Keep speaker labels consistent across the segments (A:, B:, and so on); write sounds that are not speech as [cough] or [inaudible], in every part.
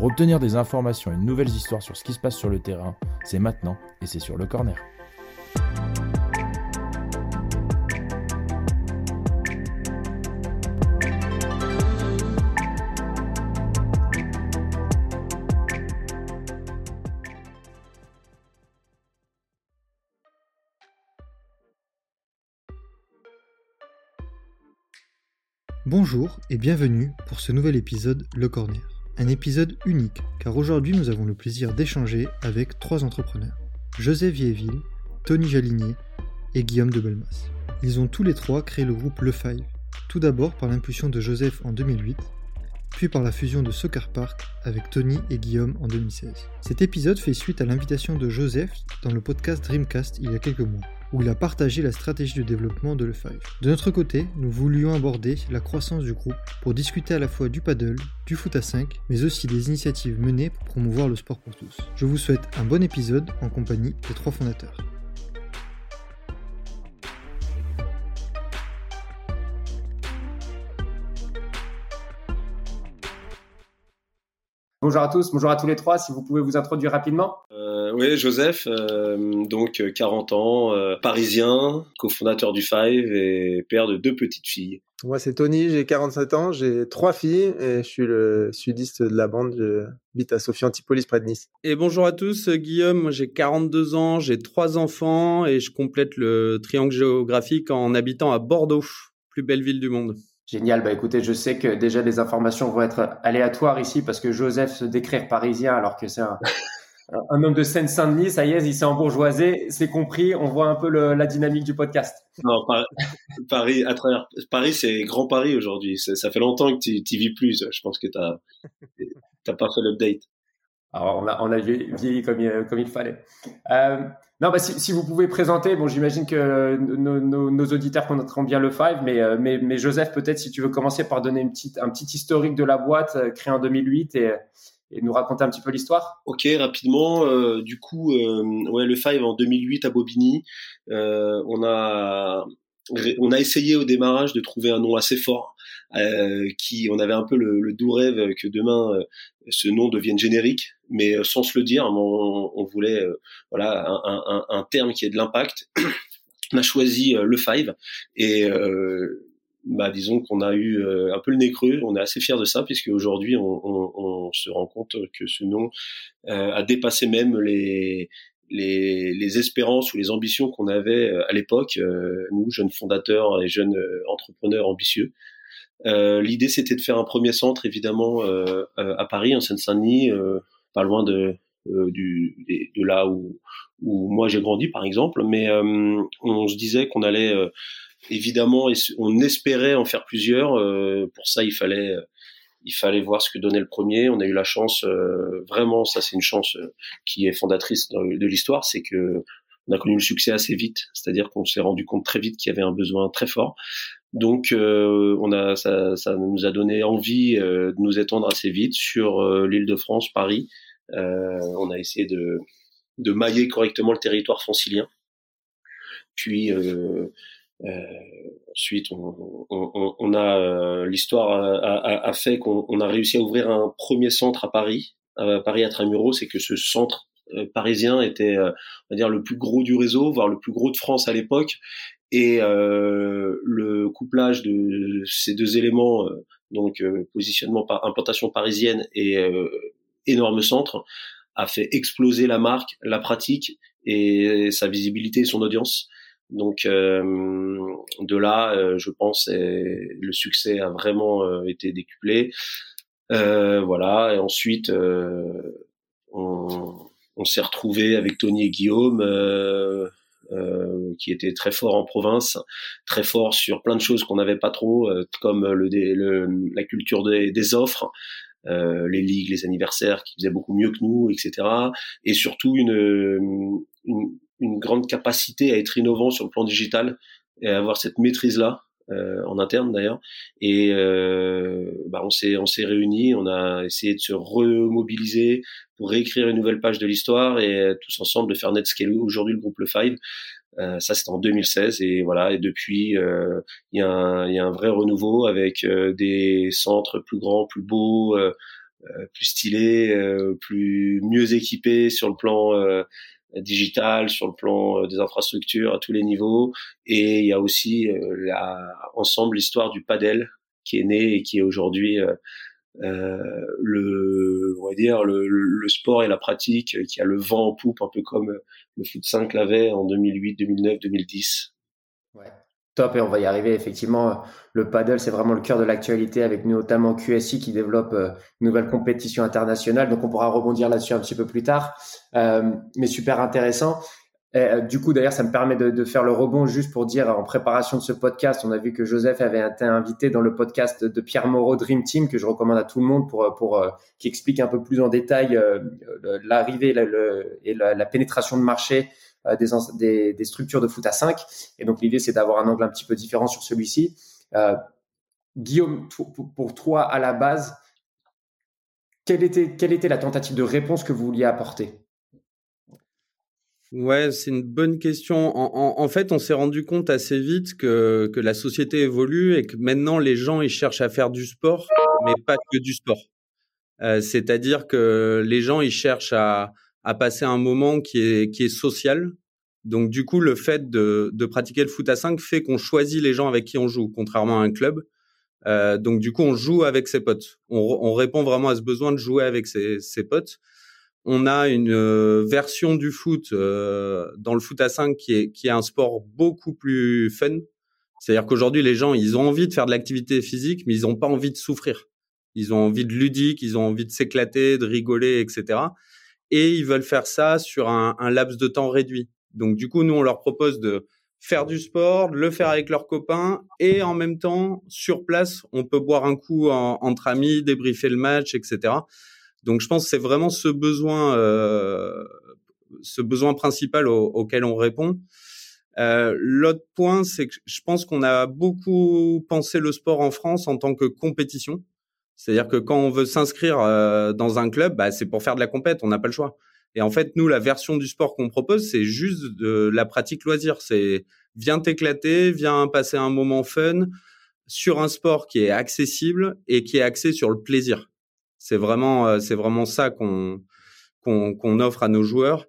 A: Pour obtenir des informations et de nouvelles histoires sur ce qui se passe sur le terrain, c'est maintenant et c'est sur le corner.
B: Bonjour et bienvenue pour ce nouvel épisode Le Corner. Un épisode unique, car aujourd'hui nous avons le plaisir d'échanger avec trois entrepreneurs. Joseph Vieville, Tony Jalinier et Guillaume de Belmas. Ils ont tous les trois créé le groupe Le Five, tout d'abord par l'impulsion de Joseph en 2008, puis par la fusion de Soccer Park avec Tony et Guillaume en 2016. Cet épisode fait suite à l'invitation de Joseph dans le podcast Dreamcast il y a quelques mois où il a partagé la stratégie de développement de Le Five. De notre côté, nous voulions aborder la croissance du groupe pour discuter à la fois du paddle, du foot à 5, mais aussi des initiatives menées pour promouvoir le sport pour tous. Je vous souhaite un bon épisode en compagnie des trois fondateurs.
C: Bonjour à tous, bonjour à tous les trois. Si vous pouvez vous introduire rapidement.
D: Euh, oui, Joseph, euh, donc 40 ans, euh, parisien, cofondateur du Five et père de deux petites filles.
E: Moi, c'est Tony, j'ai 47 ans, j'ai trois filles et je suis le sudiste de la bande. Je habite à Sophie Antipolis près de Nice.
F: Et bonjour à tous, Guillaume, moi j'ai 42 ans, j'ai trois enfants et je complète le triangle géographique en habitant à Bordeaux, plus belle ville du monde.
C: Génial. Bah écoutez, je sais que déjà les informations vont être aléatoires ici parce que Joseph se décrire parisien alors que c'est [laughs] un, un homme de Seine-Saint-Denis. Ça y est, il s'est embourgeoisé. C'est compris. On voit un peu le, la dynamique du podcast.
D: Non, [laughs] Paris, à travers Paris, c'est Grand Paris aujourd'hui. Ça fait longtemps que tu y vis plus. Je pense que tu n'as pas fait l'update.
C: Alors, on a, on a vieilli comme il, comme il fallait. Euh, non, bah, si, vous pouvez présenter, bon, j'imagine que nos, nos, auditeurs connaîtront bien le Five, mais, euh, mais, mais Joseph, peut-être si tu veux commencer par donner une petite, un petit historique de la boîte euh, créée en 2008 et, et nous raconter un petit peu l'histoire.
D: Ok, rapidement. Euh, du coup, euh, ouais, le Five en 2008 à Bobigny, euh, on a on a essayé au démarrage de trouver un nom assez fort, euh, qui on avait un peu le, doux rêve que demain euh, ce nom devienne générique, mais euh, sans se le dire, on, on voulait voilà un, un, un, terme qui ait de l'impact. on a choisi le Five et bah, disons qu'on a eu un peu le nez creux. On est assez fier de ça puisque aujourd'hui on, on, on, se rend compte que ce nom a dépassé même les les, les, espérances ou les ambitions qu'on avait à l'époque, nous, jeunes fondateurs et jeunes entrepreneurs ambitieux. Euh, L'idée, c'était de faire un premier centre, évidemment, euh, à Paris, en Seine-Saint-Denis, euh, pas loin de, du, de là où, où moi j'ai grandi, par exemple. Mais on se disait qu'on allait, évidemment, on espérait en faire plusieurs. pour ça, il fallait il fallait voir ce que donnait le premier. On a eu la chance, euh, vraiment, ça c'est une chance euh, qui est fondatrice de l'histoire, c'est que on a connu le succès assez vite, c'est-à-dire qu'on s'est rendu compte très vite qu'il y avait un besoin très fort. Donc, euh, on a, ça, ça, nous a donné envie de nous étendre assez vite sur l'île de France, Paris. on a essayé de, de mailler correctement le territoire francilien. Puis, euh, ensuite, on, on, on a euh, l'histoire a, a, fait qu'on a réussi à ouvrir un premier centre à Paris, à Paris Tramuros, c'est que ce centre euh, parisien était, on va dire, le plus gros du réseau, voire le plus gros de France à l'époque. Et euh, le couplage de ces deux éléments, donc positionnement par implantation parisienne et énorme centre, a fait exploser la marque, la pratique et sa visibilité et son audience. Donc euh, de là, euh, je pense, le succès a vraiment euh, été décuplé. voilà. Et ensuite, on, on s'est retrouvé avec Tony et Guillaume. Euh, qui étaient très forts en province, très forts sur plein de choses qu'on n'avait pas trop, comme le, le, la culture des, offres, euh, les ligues, les anniversaires, qui faisaient beaucoup mieux que nous, etc. Et surtout une, une, grande capacité à être innovant sur le plan digital et à avoir cette maîtrise là euh, en interne d'ailleurs. Et euh, bah, on s'est on s'est réunis, on a essayé de se remobiliser pour réécrire une nouvelle page de l'histoire et tous ensemble de faire net ce qu'est aujourd'hui le groupe Le Five. Euh, ça c'était en 2016 et voilà et depuis euh, il y, a un, y a un vrai renouveau avec euh, des centres plus grands, plus beaux, plus stylés, plus mieux équipés sur le plan digital, sur le plan euh, des infrastructures à tous les niveaux. Et il y a aussi euh, la, ensemble l'histoire du padel qui est né et qui est aujourd'hui euh, euh, le, on va dire le, le, sport et la pratique qui a le vent en poupe, un peu comme le foot 5 l'avait en 2008, 2009, 2010.
C: Ouais. Top, et on va y arriver. Effectivement, le paddle, c'est vraiment le cœur de l'actualité avec notamment QSI qui développe euh, une nouvelle compétition internationale. Donc, on pourra rebondir là-dessus un petit peu plus tard. Euh, mais super intéressant. Euh, du coup, d'ailleurs, ça me permet de, faire le rebond juste pour dire, en préparation de ce podcast, on a vu que Joseph avait été invité dans le podcast de Pierre Moreau Dream Team que je recommande à tout le monde pour, pour qui explique un peu plus en détail l'arrivée et la, pénétration de marché euh, des, des, structures de foot à 5. Et donc l'idée, c'est d'avoir un angle un petit peu différent sur celui-ci. Euh, Guillaume, pour toi, à la base, quelle était, quelle était la tentative de réponse que vous vouliez apporter?
F: Ouais, c'est une bonne question. En fait, on s'est rendu compte assez vite que, que la société évolue et que maintenant les gens ils cherchent à faire du sport, mais pas que du sport. Euh, C'est-à-dire que les gens ils cherchent à, à passer un moment qui est, qui est social. Donc du coup, le fait de, de pratiquer le foot à 5 fait qu'on choisit les gens avec qui on joue, contrairement à un club. Euh, donc du coup, on joue avec ses potes. On, on, répond vraiment à ce besoin de jouer avec ses, ses potes. On a une euh, version du foot euh, dans le foot à 5 qui est, qui est un sport beaucoup plus fun. C'est-à-dire qu'aujourd'hui, les gens, ils ont envie de faire de l'activité physique, mais ils n'ont pas envie de souffrir. Ils ont envie de ludique, ils ont envie de s'éclater, de rigoler, etc et ils veulent faire ça sur un, un, laps de temps réduit. Donc du coup, nous, on leur propose de faire du sport, de le faire avec leurs copains et en même temps, sur place, on peut boire un coup entre amis, débriefer le match, etc. Donc je pense que c'est vraiment ce besoin, euh, ce besoin principal auquel on répond. Euh, L'autre point, c'est que je pense qu'on a beaucoup pensé le sport en France en tant que compétition. C'est-à-dire que quand on veut s'inscrire euh, dans un club, bah, c'est pour faire de la compète, on n'a pas le choix. Et en fait, nous, la version du sport qu'on propose, c'est juste de la pratique loisir. C'est viens t'éclater, viens passer un moment fun sur un sport qui est accessible et qui est axé sur le plaisir. C'est vraiment, euh, c'est vraiment ça qu'on qu'on offre à nos joueurs.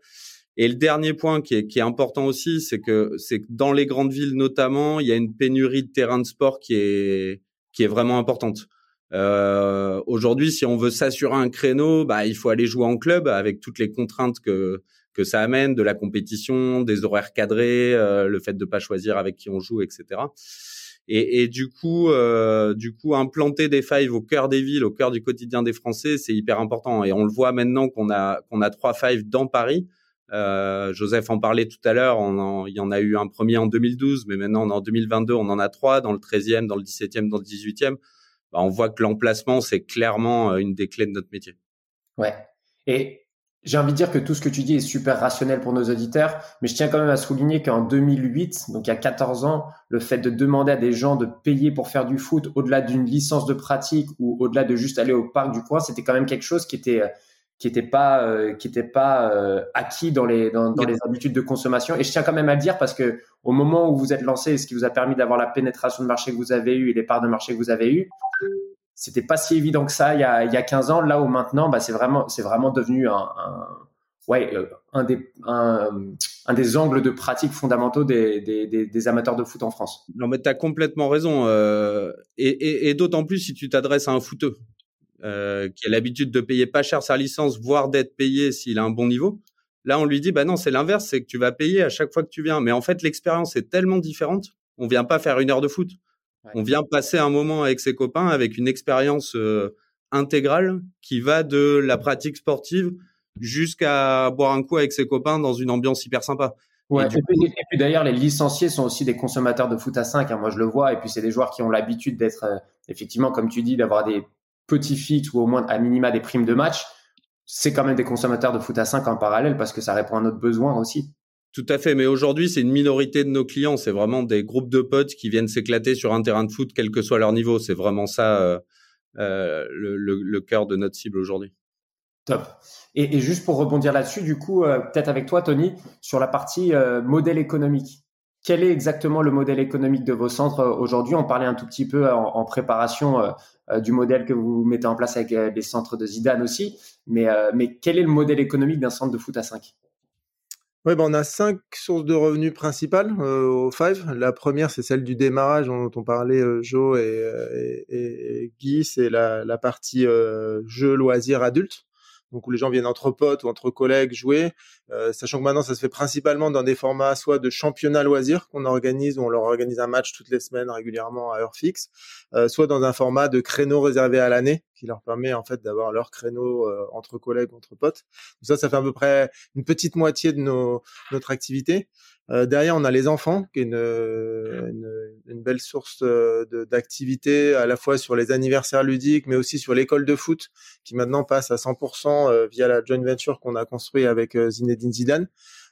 F: Et le dernier point qui est, qui est important aussi, c'est que c'est que dans les grandes villes notamment, il y a une pénurie de terrains de sport qui est qui est vraiment importante. Euh, Aujourd'hui, si on veut s'assurer un créneau, bah, il faut aller jouer en club avec toutes les contraintes que que ça amène, de la compétition, des horaires cadrés, euh, le fait de pas choisir avec qui on joue, etc. Et, et du coup, euh, du coup, implanter des fives au cœur des villes, au cœur du quotidien des Français, c'est hyper important. Et on le voit maintenant qu'on a qu'on a trois fives dans Paris. Euh, Joseph en parlait tout à l'heure. Il y en a eu un premier en 2012, mais maintenant en 2022, on en a trois dans le 13e, dans le 17e, dans le 18e. Bah, on voit que l'emplacement, c'est clairement euh, une des clés de notre métier.
C: Ouais. Et j'ai envie de dire que tout ce que tu dis est super rationnel pour nos auditeurs, mais je tiens quand même à souligner qu'en 2008, donc il y a 14 ans, le fait de demander à des gens de payer pour faire du foot au-delà d'une licence de pratique ou au-delà de juste aller au parc du coin, c'était quand même quelque chose qui était euh, qui n'était pas euh, qui était pas euh, acquis dans les dans, les habitudes de consommation. Et je tiens quand même à le dire parce que au moment où vous êtes lancé ce qui vous a permis d'avoir la pénétration de marché que vous avez eu et les parts de marché que vous avez eu c'était pas si évident que ça il y a il y a 15 ans. Là où maintenant bah c'est vraiment c'est vraiment devenu un, ouais euh, un des un, des angles de pratique fondamentaux des, des, des, amateurs de foot en France.
F: Non mais tu as complètement raison euh, et, et, et d'autant plus si tu t'adresses à un footeux euh, qui a l'habitude de payer pas cher sa licence, voire d'être payé s'il a un bon niveau. Là, on lui dit, bah non, c'est l'inverse, c'est que tu vas payer à chaque fois que tu viens. Mais en fait, l'expérience est tellement différente. On vient pas faire une heure de foot. On vient passer un moment avec ses copains, avec une expérience euh, intégrale qui va de la pratique sportive jusqu'à boire un coup avec ses copains dans une ambiance hyper sympa.
C: Ouais, et, puis, puis d'ailleurs, les licenciés sont aussi des consommateurs de foot à 5. Hein, moi, je le vois. Et puis, c'est des joueurs qui ont l'habitude d'être, euh, effectivement, comme tu dis, d'avoir des petit fit ou au moins à minima des primes de match, c'est quand même des consommateurs de foot à 5 en parallèle parce que ça répond à notre besoin aussi.
F: Tout à fait, mais aujourd'hui, c'est une minorité de nos clients. C'est vraiment des groupes de potes qui viennent s'éclater sur un terrain de foot, quel que soit leur niveau. C'est vraiment ça euh, euh, le, le, cœur de notre cible aujourd'hui.
C: Top. Et, et, juste pour rebondir là-dessus, du coup, euh, peut-être avec toi, Tony, sur la partie modèle économique. Quel est exactement le modèle économique de vos centres aujourd'hui? On parlait un tout petit peu en, en préparation du modèle que vous mettez en place avec les centres de Zidane aussi, mais, mais quel est le modèle économique d'un centre de foot à 5
E: Ouais, ben on a cinq sources de revenus principales euh, au Five. La première, c'est celle du démarrage dont on parlait euh, Joe et, euh, et, et Guy, c'est la, partie euh, jeu loisirs adultes. Donc où les gens viennent entre potes ou entre collègues jouer, euh, sachant que maintenant ça se fait principalement dans des formats soit de championnat loisirs qu'on organise, où on leur organise un match toutes les semaines régulièrement à heure fixe, euh, soit dans un format de créneau réservé à l'année qui leur permet en fait d'avoir leur créneau euh, entre collègues, entre potes. Ça, ça fait à peu près une petite moitié de nos, notre activité. Derrière, on a les enfants, qui est une, belle source d'activité à la fois sur les anniversaires ludiques, mais aussi sur l'école de foot, qui maintenant passe à 100% euh, via la joint venture qu'on a construit avec Zinedine Zidane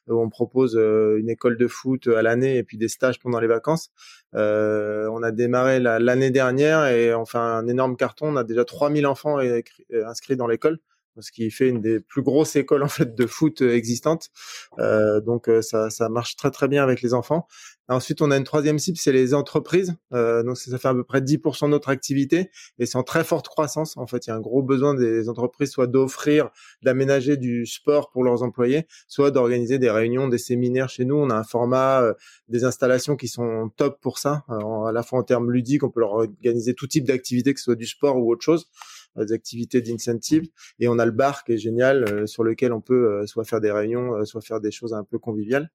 E: où on propose une école de foot à l'année et puis des stages pendant les vacances. Euh, on a démarré l'année dernière et on fait un énorme carton. On a déjà 3000 enfants inscrits dans l'école ce qui fait une des plus grosses écoles en fait de foot euh, existantes. Euh, donc euh, ça, ça marche très très bien avec les enfants. Ensuite, on a une troisième cible, c'est les entreprises. Euh, donc ça fait à peu près 10% de notre activité et c'est en très forte croissance. En fait, il y a un gros besoin des entreprises, soit d'offrir, d'aménager du sport pour leurs employés, soit d'organiser des réunions, des séminaires chez nous. On a un format, euh, des installations qui sont top pour ça, à la fois en termes ludiques, on peut leur organiser tout type d'activité, que ce soit du sport ou autre chose des activités d'incentive. Et on a le bar qui est génial, euh, sur lequel on peut euh, soit faire des réunions, euh, soit faire des choses un peu conviviales.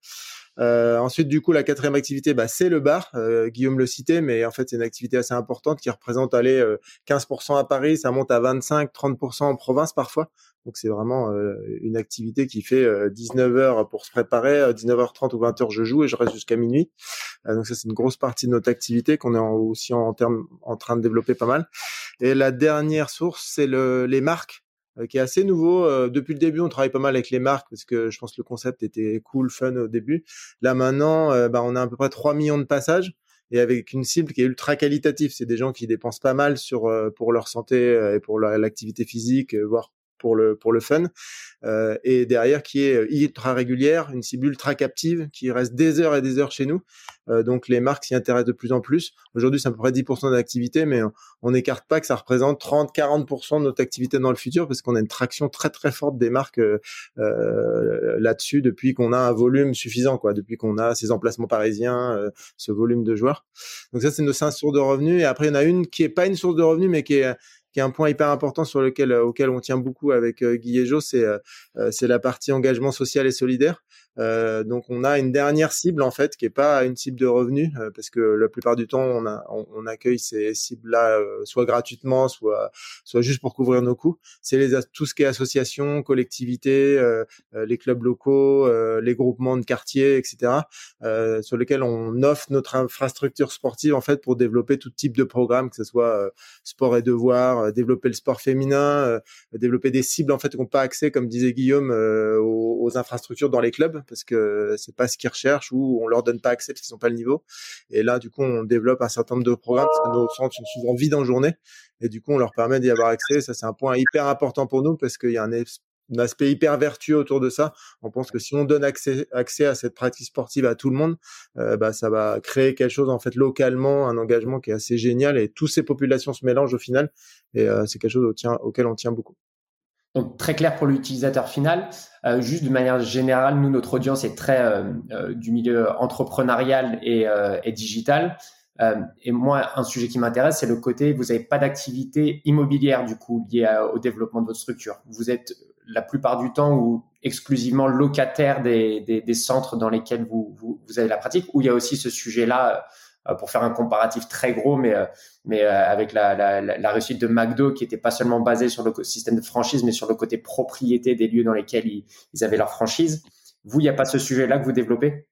E: Euh, ensuite, du coup, la quatrième activité, bah, c'est le bar. Euh, Guillaume le citait, mais en fait, c'est une activité assez importante qui représente aller 15% à Paris, ça monte à 25-30% en province parfois. Donc, c'est vraiment une activité qui fait 19 heures pour se préparer, 19h30 ou 20h, je joue et je reste jusqu'à minuit. donc, ça, c'est une grosse partie de notre activité qu'on est aussi en, termes, en train de développer pas mal. Et la dernière source, c'est le, les marques euh, qui est assez nouveau. Euh, depuis le début, on travaille pas mal avec les marques parce que je pense que le concept était cool, fun au début. Là maintenant, euh, bah, on a à peu près 3 millions de passages et avec une cible qui est ultra qualitative. C'est des gens qui dépensent pas mal sur pour leur santé et pour l'activité physique, voire pour le pour le fun euh, et derrière qui est euh, ultra régulière, une cible ultra captive qui reste des heures et des heures chez nous. Euh, donc les marques s'y intéressent de plus en plus. Aujourd'hui, c'est à peu près 10% de l'activité, mais on n'écarte pas que ça représente 30-40% de notre activité dans le futur parce qu'on a une traction très très forte des marques là-dessus depuis qu'on a un volume suffisant, quoi, depuis qu'on a ces emplacements parisiens, ce volume de joueurs. Donc ça, c'est nos cinq sources de revenus. Et après, il y en a une qui est pas une source de revenus, mais qui est qui est un point hyper important sur lequel auquel on tient beaucoup avec euh, Guy et c'est c'est la partie engagement social et solidaire. Euh, donc on a une dernière cible en fait qui est pas une cible de revenus euh, parce que la plupart du temps on, a, on, accueille ces cibles là euh, soit gratuitement soit soit juste pour couvrir nos coûts. C'est les tout ce qui est associations, collectivités, les clubs locaux, les groupements de quartiers, etc. sur lesquels on offre notre infrastructure sportive en fait pour développer tout type de programme que ce soit sport et devoir, développer le sport féminin, développer des cibles en fait qui n'ont pas accès comme disait Guillaume aux, aux infrastructures dans les clubs parce que c'est pas ce qu'ils recherchent ou on leur donne pas accès parce qu'ils n'ont pas le niveau. Et là, du coup, on développe un certain nombre de programmes parce que nos centres sont souvent vides en journée et du coup, on leur permet d'y avoir accès. Ça, c'est un point hyper important pour nous parce qu'il y a un, aspect hyper vertueux autour de ça. On pense que si on donne accès, accès à cette pratique sportive à tout le monde, euh, bah, ça va créer quelque chose en fait localement, un engagement qui est assez génial et toutes ces populations se mélangent au final et euh, c'est quelque chose auquel on tient beaucoup.
C: Donc très clair pour l'utilisateur final. Euh, juste de manière générale, nous notre audience est très euh, euh, du milieu entrepreneurial et, et digital. et moi, un sujet qui m'intéresse, c'est le côté vous n'avez pas d'activité immobilière du coup liée au développement de votre structure. Vous êtes la plupart du temps ou exclusivement locataire des, des, des centres dans lesquels vous, vous, vous, avez la pratique, ou il y a aussi ce sujet-là euh, pour faire un comparatif très gros, mais euh, mais euh, avec la, la, réussite de McDo qui était pas seulement basée sur le système de franchise, mais sur le côté propriété des lieux dans lesquels ils, avaient leur franchise. Vous, il n'y a pas ce sujet-là que vous développez?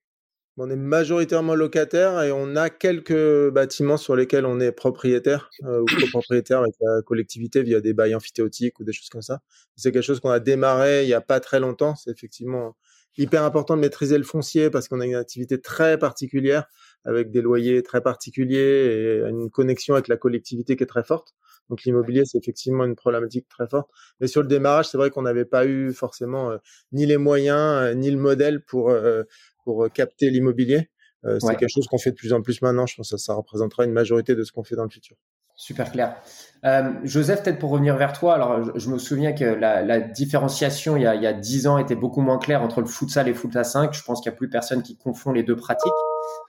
E: On est majoritairement locataire et on a quelques bâtiments sur lesquels on est propriétaire euh, ou copropriétaire avec la collectivité via des bails amphithéotiques ou des choses comme ça. C'est quelque chose qu'on a démarré il n'y a pas très longtemps. C'est effectivement hyper important de maîtriser le foncier parce qu'on a une activité très particulière avec des loyers très particuliers et une connexion avec la collectivité qui est très forte. Donc l'immobilier, c'est effectivement une problématique très forte. Mais sur le démarrage, c'est vrai qu'on n'avait pas eu forcément euh, ni les moyens euh, ni le modèle pour euh, pour capter l'immobilier. c'est quelque chose qu'on fait de plus en plus maintenant. Je pense que ça, ça représentera une majorité de ce qu'on fait dans le futur.
C: Super clair. Joseph, peut-être pour revenir vers toi, alors je, me souviens que la, la différenciation il y, a, il y a 10 ans était beaucoup moins claire entre le futsal et le à 5. Je pense qu'il n'y a plus personne qui confond les deux pratiques.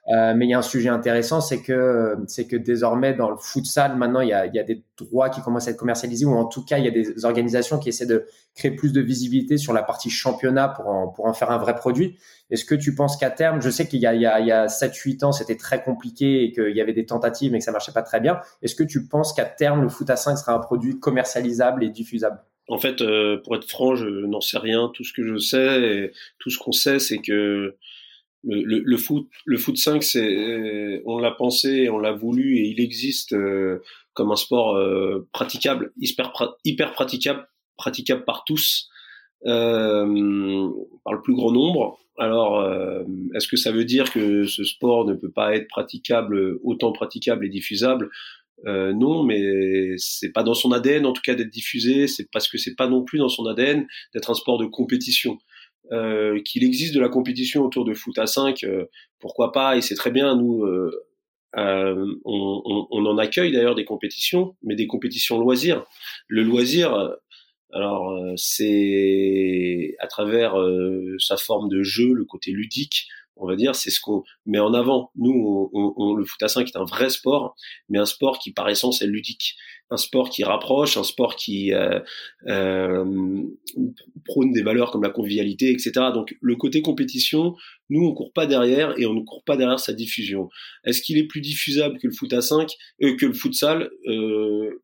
C: Euh, mais il y a un sujet intéressant, c'est que c'est que désormais dans le futsal, maintenant il y, a, des droits qui commencent à être commercialisés, ou en tout cas il y a des organisations qui essaient de créer plus de visibilité sur la partie championnat pour en, pour en faire un vrai produit. Est-ce que tu penses qu'à terme, je sais qu'il y a, a 7-8 ans c'était très compliqué et qu'il y avait des tentatives mais que ça marchait pas très bien. Est-ce que tu penses qu'à terme le foot à 5 sera un produit commercialisable et diffusable?
D: En fait, euh, pour être franc, je n'en sais rien. Tout ce que je sais, et tout ce qu'on sait, c'est que le, le, foot, le foot 5, c'est, on l'a pensé, on l'a voulu et il existe euh, comme un sport euh, praticable, hyper, hyper praticable, praticable par tous, euh, par le plus grand nombre. Alors, euh, est-ce que ça veut dire que ce sport ne peut pas être praticable, autant praticable et diffusable? Euh, non, mais c'est pas dans son ADN en tout cas d'être diffusé. C'est parce que c'est pas non plus dans son ADN d'être un sport de compétition. Euh, qu'il existe de la compétition autour de foot à 5, euh, pourquoi pas, et c'est très bien, nous, euh, on, on, on, en accueille d'ailleurs des compétitions, mais des compétitions loisirs. Le loisir, alors c'est à travers sa forme de jeu, le côté ludique, on va dire, c'est ce qu'on met en avant. Nous, on, le foot à 5 est un vrai sport, mais un sport qui par essence est ludique, un sport qui rapproche, un sport qui euh, euh, prône des valeurs comme la convivialité, etc. Donc le côté compétition, nous on court pas derrière et on ne court pas derrière sa diffusion. Est-ce qu'il est plus diffusable que le foot à 5, euh, que le futsal? Euh,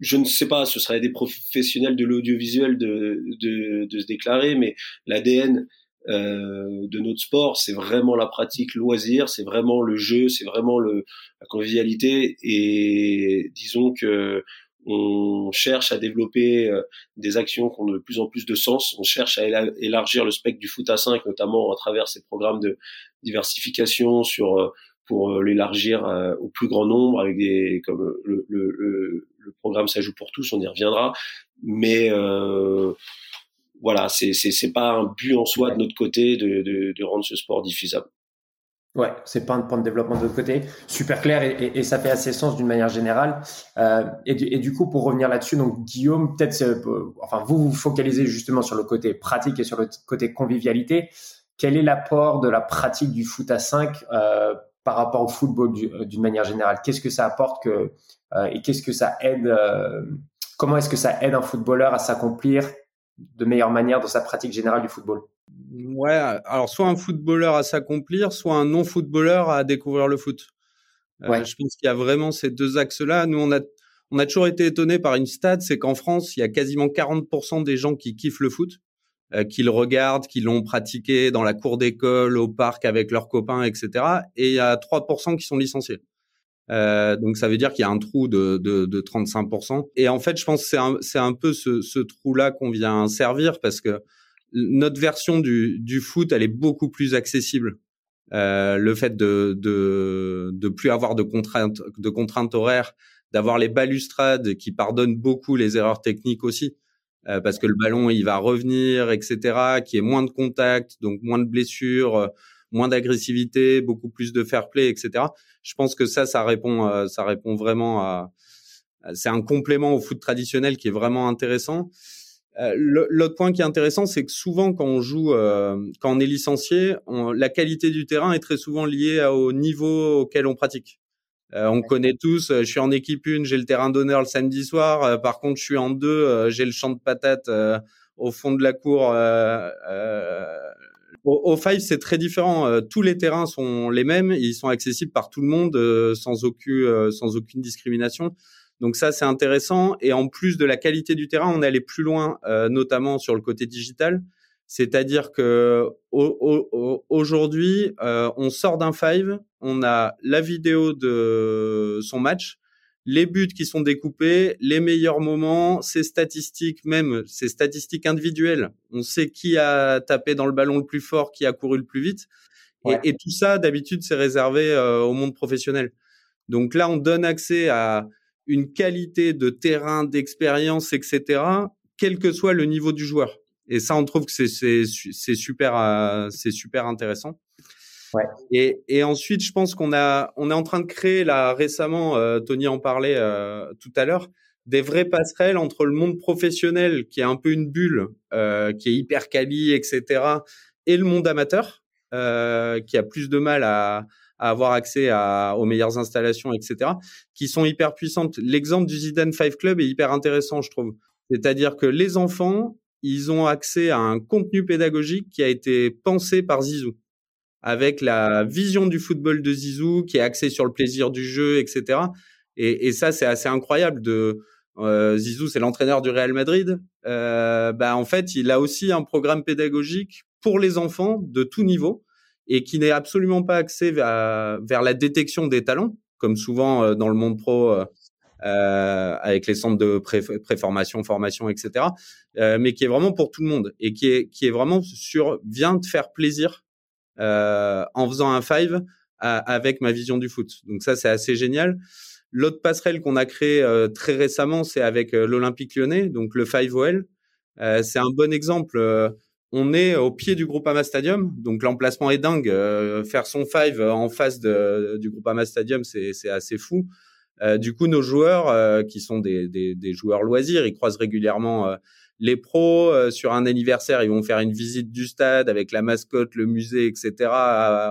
D: je ne sais pas, ce serait des professionnels de l'audiovisuel de, de, de, se déclarer, mais l'ADN euh, de notre sport, c'est vraiment la pratique loisir, c'est vraiment le jeu, c'est vraiment le, la convivialité. Et disons que on cherche à développer euh, des actions qui ont de plus en plus de sens. On cherche à élargir le spectre du foot à 5, notamment à travers ces programmes de diversification sur euh, pour l'élargir au plus grand nombre avec des comme le, le, le, le programme ça pour tous, on y reviendra. Mais euh, voilà, c'est c'est pas un but en soi de notre côté de, de, de rendre ce sport diffusable.
C: Ouais, c'est pas un point de développement de notre côté. Super clair et, et, ça fait assez sens d'une manière générale. Euh, et, du, et, du, coup, pour revenir là-dessus, donc Guillaume, peut-être, euh, enfin vous vous focalisez justement sur le côté pratique et sur le côté convivialité. Quel est l'apport de la pratique du foot à 5 euh, par rapport au football euh, d'une manière générale? Qu'est-ce que ça apporte que et qu'est-ce que ça aide Comment est-ce que ça aide un footballeur à s'accomplir de meilleure manière dans sa pratique générale du football.
F: Ouais, alors soit un footballeur à s'accomplir, soit un non-footballeur à découvrir le foot. Euh, ouais. Je pense qu'il y a vraiment ces deux axes-là. Nous, on a, on a toujours été étonnés par une stat, c'est qu'en France, il y a quasiment 40% des gens qui kiffent le foot, euh, qui le regardent, qui l'ont pratiqué dans la cour d'école, au parc avec leurs copains, etc. Et il y a 3% qui sont licenciés. Euh, donc ça veut dire qu'il y a un trou de, de, de 35%. Et en fait, je pense que c'est un, un peu ce, ce trou-là qu'on vient servir parce que notre version du, du foot, elle est beaucoup plus accessible. Euh, le fait de, de de plus avoir de contraintes de contraintes horaires, d'avoir les balustrades qui pardonnent beaucoup les erreurs techniques aussi, euh, parce que le ballon il va revenir, etc. Qui est moins de contact, donc moins de blessures, moins d'agressivité, beaucoup plus de fair play, etc je pense que ça, ça répond, euh, ça répond vraiment à. C'est un complément au foot traditionnel qui est vraiment intéressant. Euh, l'autre point qui est intéressant, c'est que souvent quand on joue, euh, quand on est licencié, la qualité du terrain est très souvent liée au niveau auquel on pratique. on connaît tous, je suis en équipe 1, j'ai le terrain d'honneur le samedi soir. par contre, je suis en deux, j'ai le champ de patates au fond de la cour au, au Five, c'est très différent. Euh, tous les terrains sont les mêmes, ils sont accessibles par tout le monde euh, sans aucune euh, sans aucune discrimination. Donc ça, c'est intéressant. Et en plus de la qualité du terrain, on allé plus loin, notamment sur le côté digital. C'est-à-dire que aujourd'hui, on sort d'un five, on a la vidéo de son match, les buts qui sont découpés, les meilleurs moments, ces statistiques, même ces statistiques individuelles. On sait qui a tapé dans le ballon le plus fort, qui a couru le plus vite. Et, tout ça, d'habitude, c'est réservé euh, au monde professionnel. Donc là, on donne accès à une qualité de terrain, d'expérience, etc., quel que soit le niveau du joueur. Et ça, on trouve que c'est super, euh, c'est super intéressant. Ouais. Et, et, ensuite, je pense qu'on a, on est en train de créer là récemment, euh, Tony en parlait euh, tout à l'heure, des vraies passerelles entre le monde professionnel qui est un peu une bulle, euh, qui est hyper quali, etc., et le monde amateur euh, qui a plus de mal à, à avoir accès à, aux meilleures installations, etc., qui sont hyper puissantes. L'exemple du Zidane Five Club est hyper intéressant, je trouve. C'est-à-dire que les enfants, ils ont accès à un contenu pédagogique qui a été pensé par Zizou avec la vision du football de Zizou qui est axée sur le plaisir du jeu, etc. Et, et ça, c'est assez incroyable. De euh, Zizou, c'est l'entraîneur du Real Madrid. Euh, bah, en fait, il a aussi un programme pédagogique pour les enfants de tout niveau et qui n'est absolument pas axé vers, vers, la détection des talents, comme souvent euh, dans le monde pro. Euh, euh, avec les centres de pré préformation, formation, etc. Euh, mais qui est vraiment pour tout le monde et qui est qui est vraiment sur vient te faire plaisir en faisant un five avec ma vision du foot. Donc ça, c'est assez génial. L'autre passerelle qu'on a créé euh, très récemment, c'est avec euh, l'Olympique lyonnais, donc le Five OL. c'est un bon exemple. on est au pied du Groupama Stadium, donc l'emplacement est dingue. faire son five en face de, du Groupama Stadium, c'est assez fou. du coup, nos joueurs, qui sont des, des, des, joueurs loisirs, ils croisent régulièrement les pros, euh, sur un anniversaire, ils vont faire une visite du stade avec la mascotte, le musée, etc.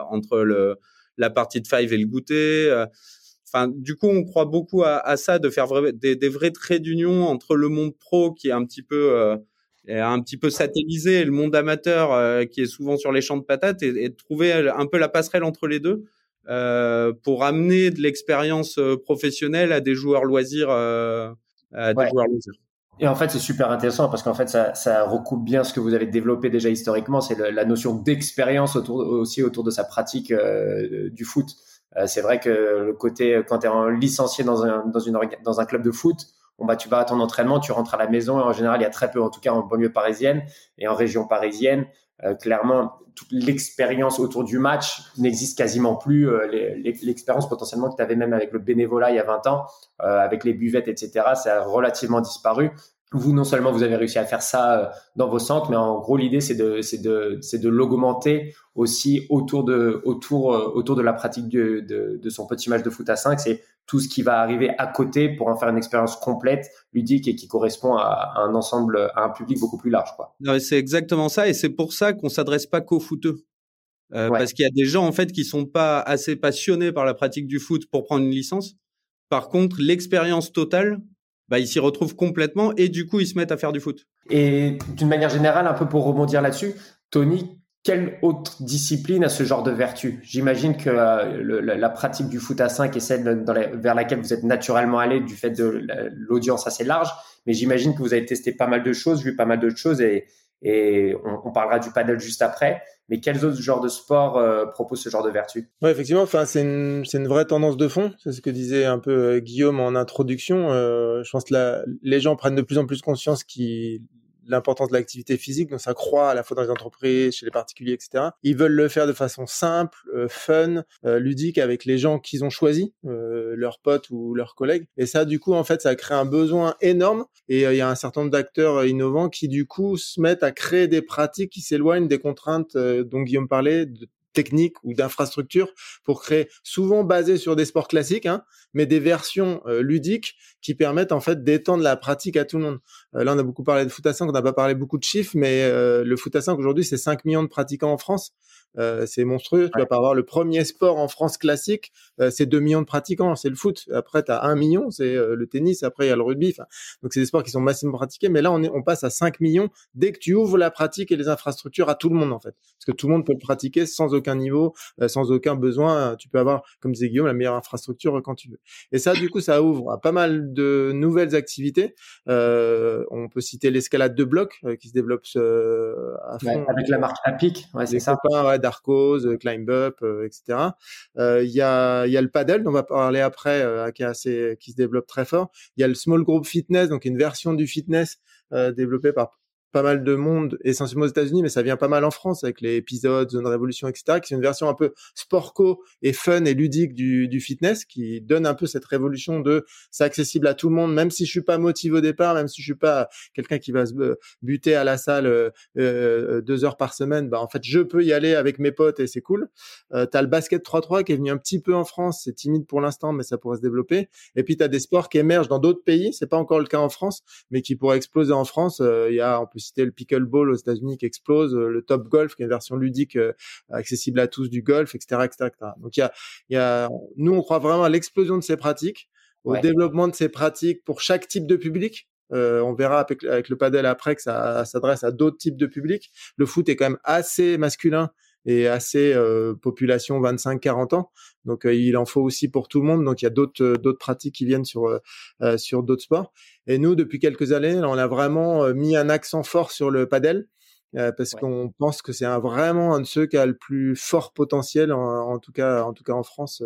F: entre le, la partie de five et le goûter. Euh. Enfin, du coup, on croit beaucoup à, à ça, de faire des, des, vrais traits d'union entre le monde pro qui est un petit peu euh, un petit peu satellisé et le monde amateur euh, qui est souvent sur les champs de patates et, et, de trouver un peu la passerelle entre les deux euh, pour amener de l'expérience professionnelle à des joueurs loisirs, à des joueurs loisirs.
C: Et en fait, c'est super intéressant parce qu'en fait, ça, recoupe bien ce que vous avez développé déjà historiquement, c'est la notion d'expérience autour, aussi autour de sa pratique euh, du foot. Euh, c'est vrai que le côté, quand tu es licencié dans un, dans, une, dans un club de foot, bon, bah, tu vas à ton entraînement, tu rentres à la maison, et en général, il y a très peu, en tout cas en banlieue parisienne et en région parisienne, euh, clairement, toute l'expérience autour du match n'existe quasiment plus. Euh, l'expérience potentiellement que tu avais même avec le bénévolat il y a 20 ans, euh, avec les buvettes, etc., ça a relativement disparu. Vous, non seulement vous avez réussi à faire ça dans vos centres, mais en gros, l'idée, c'est de, c'est de, c'est de l'augmenter aussi autour de, autour, autour de la pratique de, de, de son petit match de foot à 5. C'est tout ce qui va arriver à côté pour en faire une expérience complète, ludique et qui correspond à, un ensemble, à un public beaucoup plus large. Quoi.
F: C'est exactement ça et c'est pour ça qu'on s'adresse pas qu'aux footeux. Euh, Parce qu'il y a des gens en fait qui sont pas assez passionnés par la pratique du foot pour prendre une licence. Par contre, l'expérience totale, bah, ils s'y retrouvent complètement et du coup ils se mettent à faire du foot.
C: Et d'une manière générale, un peu pour rebondir là-dessus, Tony, quelle autre discipline a ce genre de vertu? J'imagine que euh, la, pratique du foot à 5 est celle vers laquelle vous êtes naturellement allé du fait de l'audience assez large, mais j'imagine que vous avez testé pas mal de choses, vu pas mal de choses, et, on, on, parlera du paddle juste après. Mais quels autres genres de sports euh, proposent ce genre de vertu
E: Oui, effectivement, c'est une, vraie tendance de fond. C'est ce que disait un peu euh, Guillaume en introduction. je pense que les gens prennent de plus en plus conscience qu'ils l'importance de l'activité physique, donc ça croît à la fois dans les entreprises, chez les particuliers, etc. Ils veulent le faire de façon simple, euh, fun, euh, ludique avec les gens qu'ils ont choisis, euh, leurs potes ou leurs collègues. Et ça, du coup, en fait, ça crée un besoin énorme. Et il y a un certain nombre d'acteurs innovants qui, du coup, se mettent à créer des pratiques qui s'éloignent des contraintes dont Guillaume parlait, technique ou d'infrastructure pour créer souvent basé sur des sports classiques, hein, mais des versions euh, ludiques qui permettent en fait d'étendre la pratique à tout le monde. Euh, là, on a beaucoup parlé de foot à 5, on n'a pas parlé beaucoup de chiffres, mais euh, le foot à 5 aujourd'hui, c'est 5 millions de pratiquants en France. Euh, c'est monstrueux. Tu vas pas avoir le premier sport en France classique, euh, c'est 2 millions de pratiquants, c'est le foot. Après, tu as 1 million, c'est euh, le tennis. Après, il y a le rugby. donc, c'est des sports qui sont massivement pratiqués. Mais là, on, est, on passe à 5 millions dès que tu ouvres la pratique et les infrastructures à tout le monde, en fait. Parce que tout le monde peut le pratiquer sans aucun niveau, sans aucun besoin. Tu peux avoir, comme disait Guillaume, la meilleure infrastructure quand tu veux. Et ça, du coup, ça ouvre à pas mal de nouvelles activités. on peut citer l'escalade de blocs qui se développe à fond.
C: avec la marque Apic,
E: ouais, c'est ça. Copains, ouais, Darkos, Climb Up, etc. Il y a y a le paddle dont on va parler après qui, est assez, qui se développe très fort. Il y a le small group fitness, donc une version du fitness euh, développée par pas mal de monde, essentiellement aux États-Unis, mais ça vient pas mal en France avec les épisodes, Zone Révolution, etc., qui est une version un peu sportco et fun et ludique du, du fitness, qui donne un peu cette révolution de c'est accessible à tout le monde, même si je suis pas motivé au départ, même si je suis pas quelqu'un qui va se buter à la salle euh, euh deux heures par semaine, bah en fait je peux y aller avec mes potes et c'est cool. Euh, t'as le basket 3-3 qui est venu un petit peu en France, c'est timide pour l'instant, mais ça pourrait se développer. Et puis t'as des sports qui émergent dans d'autres pays, c'est pas encore le cas en France, mais qui pourraient exploser en France. Euh, il y a en plus citer le pickleball aux États-Unis qui explose, euh, le top golf qui est une version ludique euh, accessible à tous du golf, etc., etc., Donc il y a, y a, nous on croit vraiment à l'explosion de ces pratiques, au développement de ces pratiques pour chaque type de public. Euh, on verra avec, avec, le padel après que ça s'adresse à d'autres types de publics. Le foot est quand même assez masculin et assez euh, population 25-40 ans. Donc euh, il en faut aussi pour tout le monde. Donc il y a d'autres euh, d'autres pratiques qui viennent sur sur d'autres sports. Et nous depuis quelques années, on a vraiment mis un accent fort sur le padel. parce qu'on pense que c'est vraiment un de ceux qui a le plus fort potentiel, en, tout cas, en tout cas en France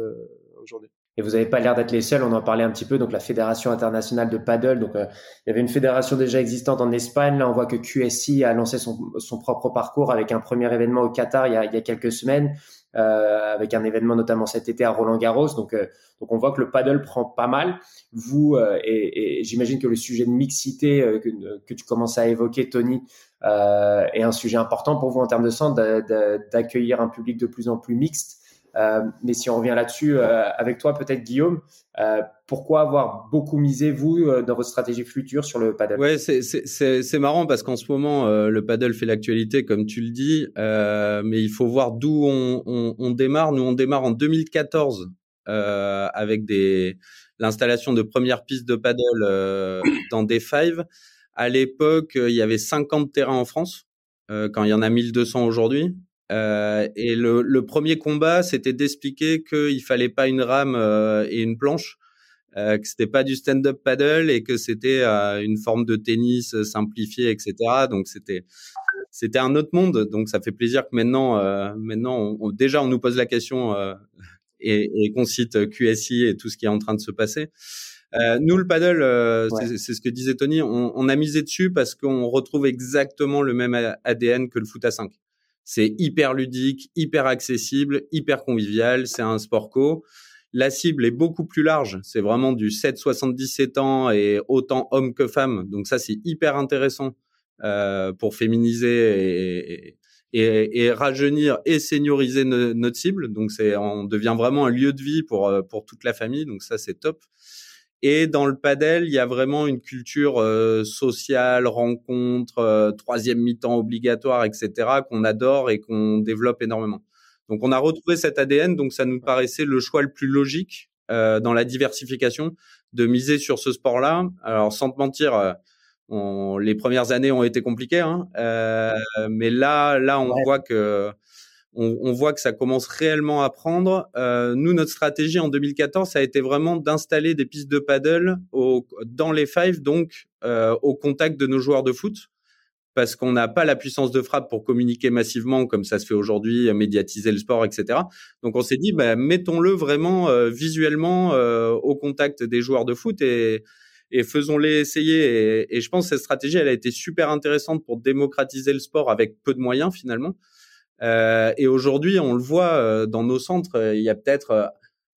E: aujourd'hui.
C: Et vous n'avez pas l'air d'être les seuls. On en parlait un petit peu. Donc la Fédération internationale de paddle. Donc il y avait une fédération déjà existante en Espagne. Là, on voit que QSI a lancé son, son propre parcours avec un premier événement au Qatar il y a, il y a quelques semaines, euh, avec un événement notamment cet été à Roland Garros. Donc donc on voit que le paddle prend pas mal. Vous et, et j'imagine que le sujet de mixité que, que, tu commences à évoquer, Tony, euh, est un sujet important pour vous en termes de centre d'accueillir un public de plus en plus mixte. Euh, mais si on revient là-dessus euh, avec toi, peut-être Guillaume, euh, pourquoi avoir beaucoup misé, vous, dans votre stratégie future sur le paddle?
F: Ouais, c'est marrant parce qu'en ce moment, le paddle fait l'actualité, comme tu le dis, mais il faut voir d'où on, on, on, démarre. Nous, on démarre en 2014 avec des l'installation de premières pistes de paddle dans des five. À l'époque, il y avait 50 terrains en France, quand il y en a 1200 aujourd'hui. Euh, et le, le, premier combat, c'était d'expliquer qu'il fallait pas une rame euh, et une planche, euh, que c'était pas du stand-up paddle et que c'était euh, une forme de tennis euh, simplifié, etc. Donc c'était c'était un autre monde. Donc ça fait plaisir que maintenant, maintenant, on, déjà, on nous pose la question et, et qu'on cite QSI et tout ce qui est en train de se passer. Euh, nous, le paddle, c'est ce que disait Tony, on, on, a misé dessus parce qu'on retrouve exactement le même ADN que le foot à 5. C'est hyper ludique, hyper accessible, hyper convivial. C'est un sport co. La cible est beaucoup plus large. C'est vraiment du 7-77 ans et autant hommes que femmes. Donc ça, c'est hyper intéressant euh, pour féminiser et, et, et, rajeunir et senioriser notre cible. Donc c'est, on devient vraiment un lieu de vie pour euh, pour toute la famille. Donc ça, c'est top. Et dans le padel, il y a vraiment une culture euh, sociale, rencontre, euh, troisième mi-temps obligatoire, etc., qu'on adore et qu'on développe énormément. Donc on a retrouvé cet ADN, donc ça nous paraissait le choix le plus logique euh, dans la diversification de miser sur ce sport-là. Alors sans te mentir, on, les premières années ont été compliquées, hein, mais là, là, on voit que on, on, voit que ça commence réellement à prendre. Euh, nous, notre stratégie en 2014, ça a été vraiment d'installer des pistes de paddle au, dans les fives, donc euh, au contact de nos joueurs de foot, parce qu'on n'a pas la puissance de frappe pour communiquer massivement comme ça se fait aujourd'hui, médiatiser le sport, etc. Donc on s'est dit, bah, mettons-le vraiment euh, visuellement euh, au contact des joueurs de foot et, et faisons-les essayer. Et, et, je pense que cette stratégie, elle a été super intéressante pour démocratiser le sport avec peu de moyens finalement. Euh, et aujourd'hui, on le voit euh, dans nos centres, euh, il y a peut-être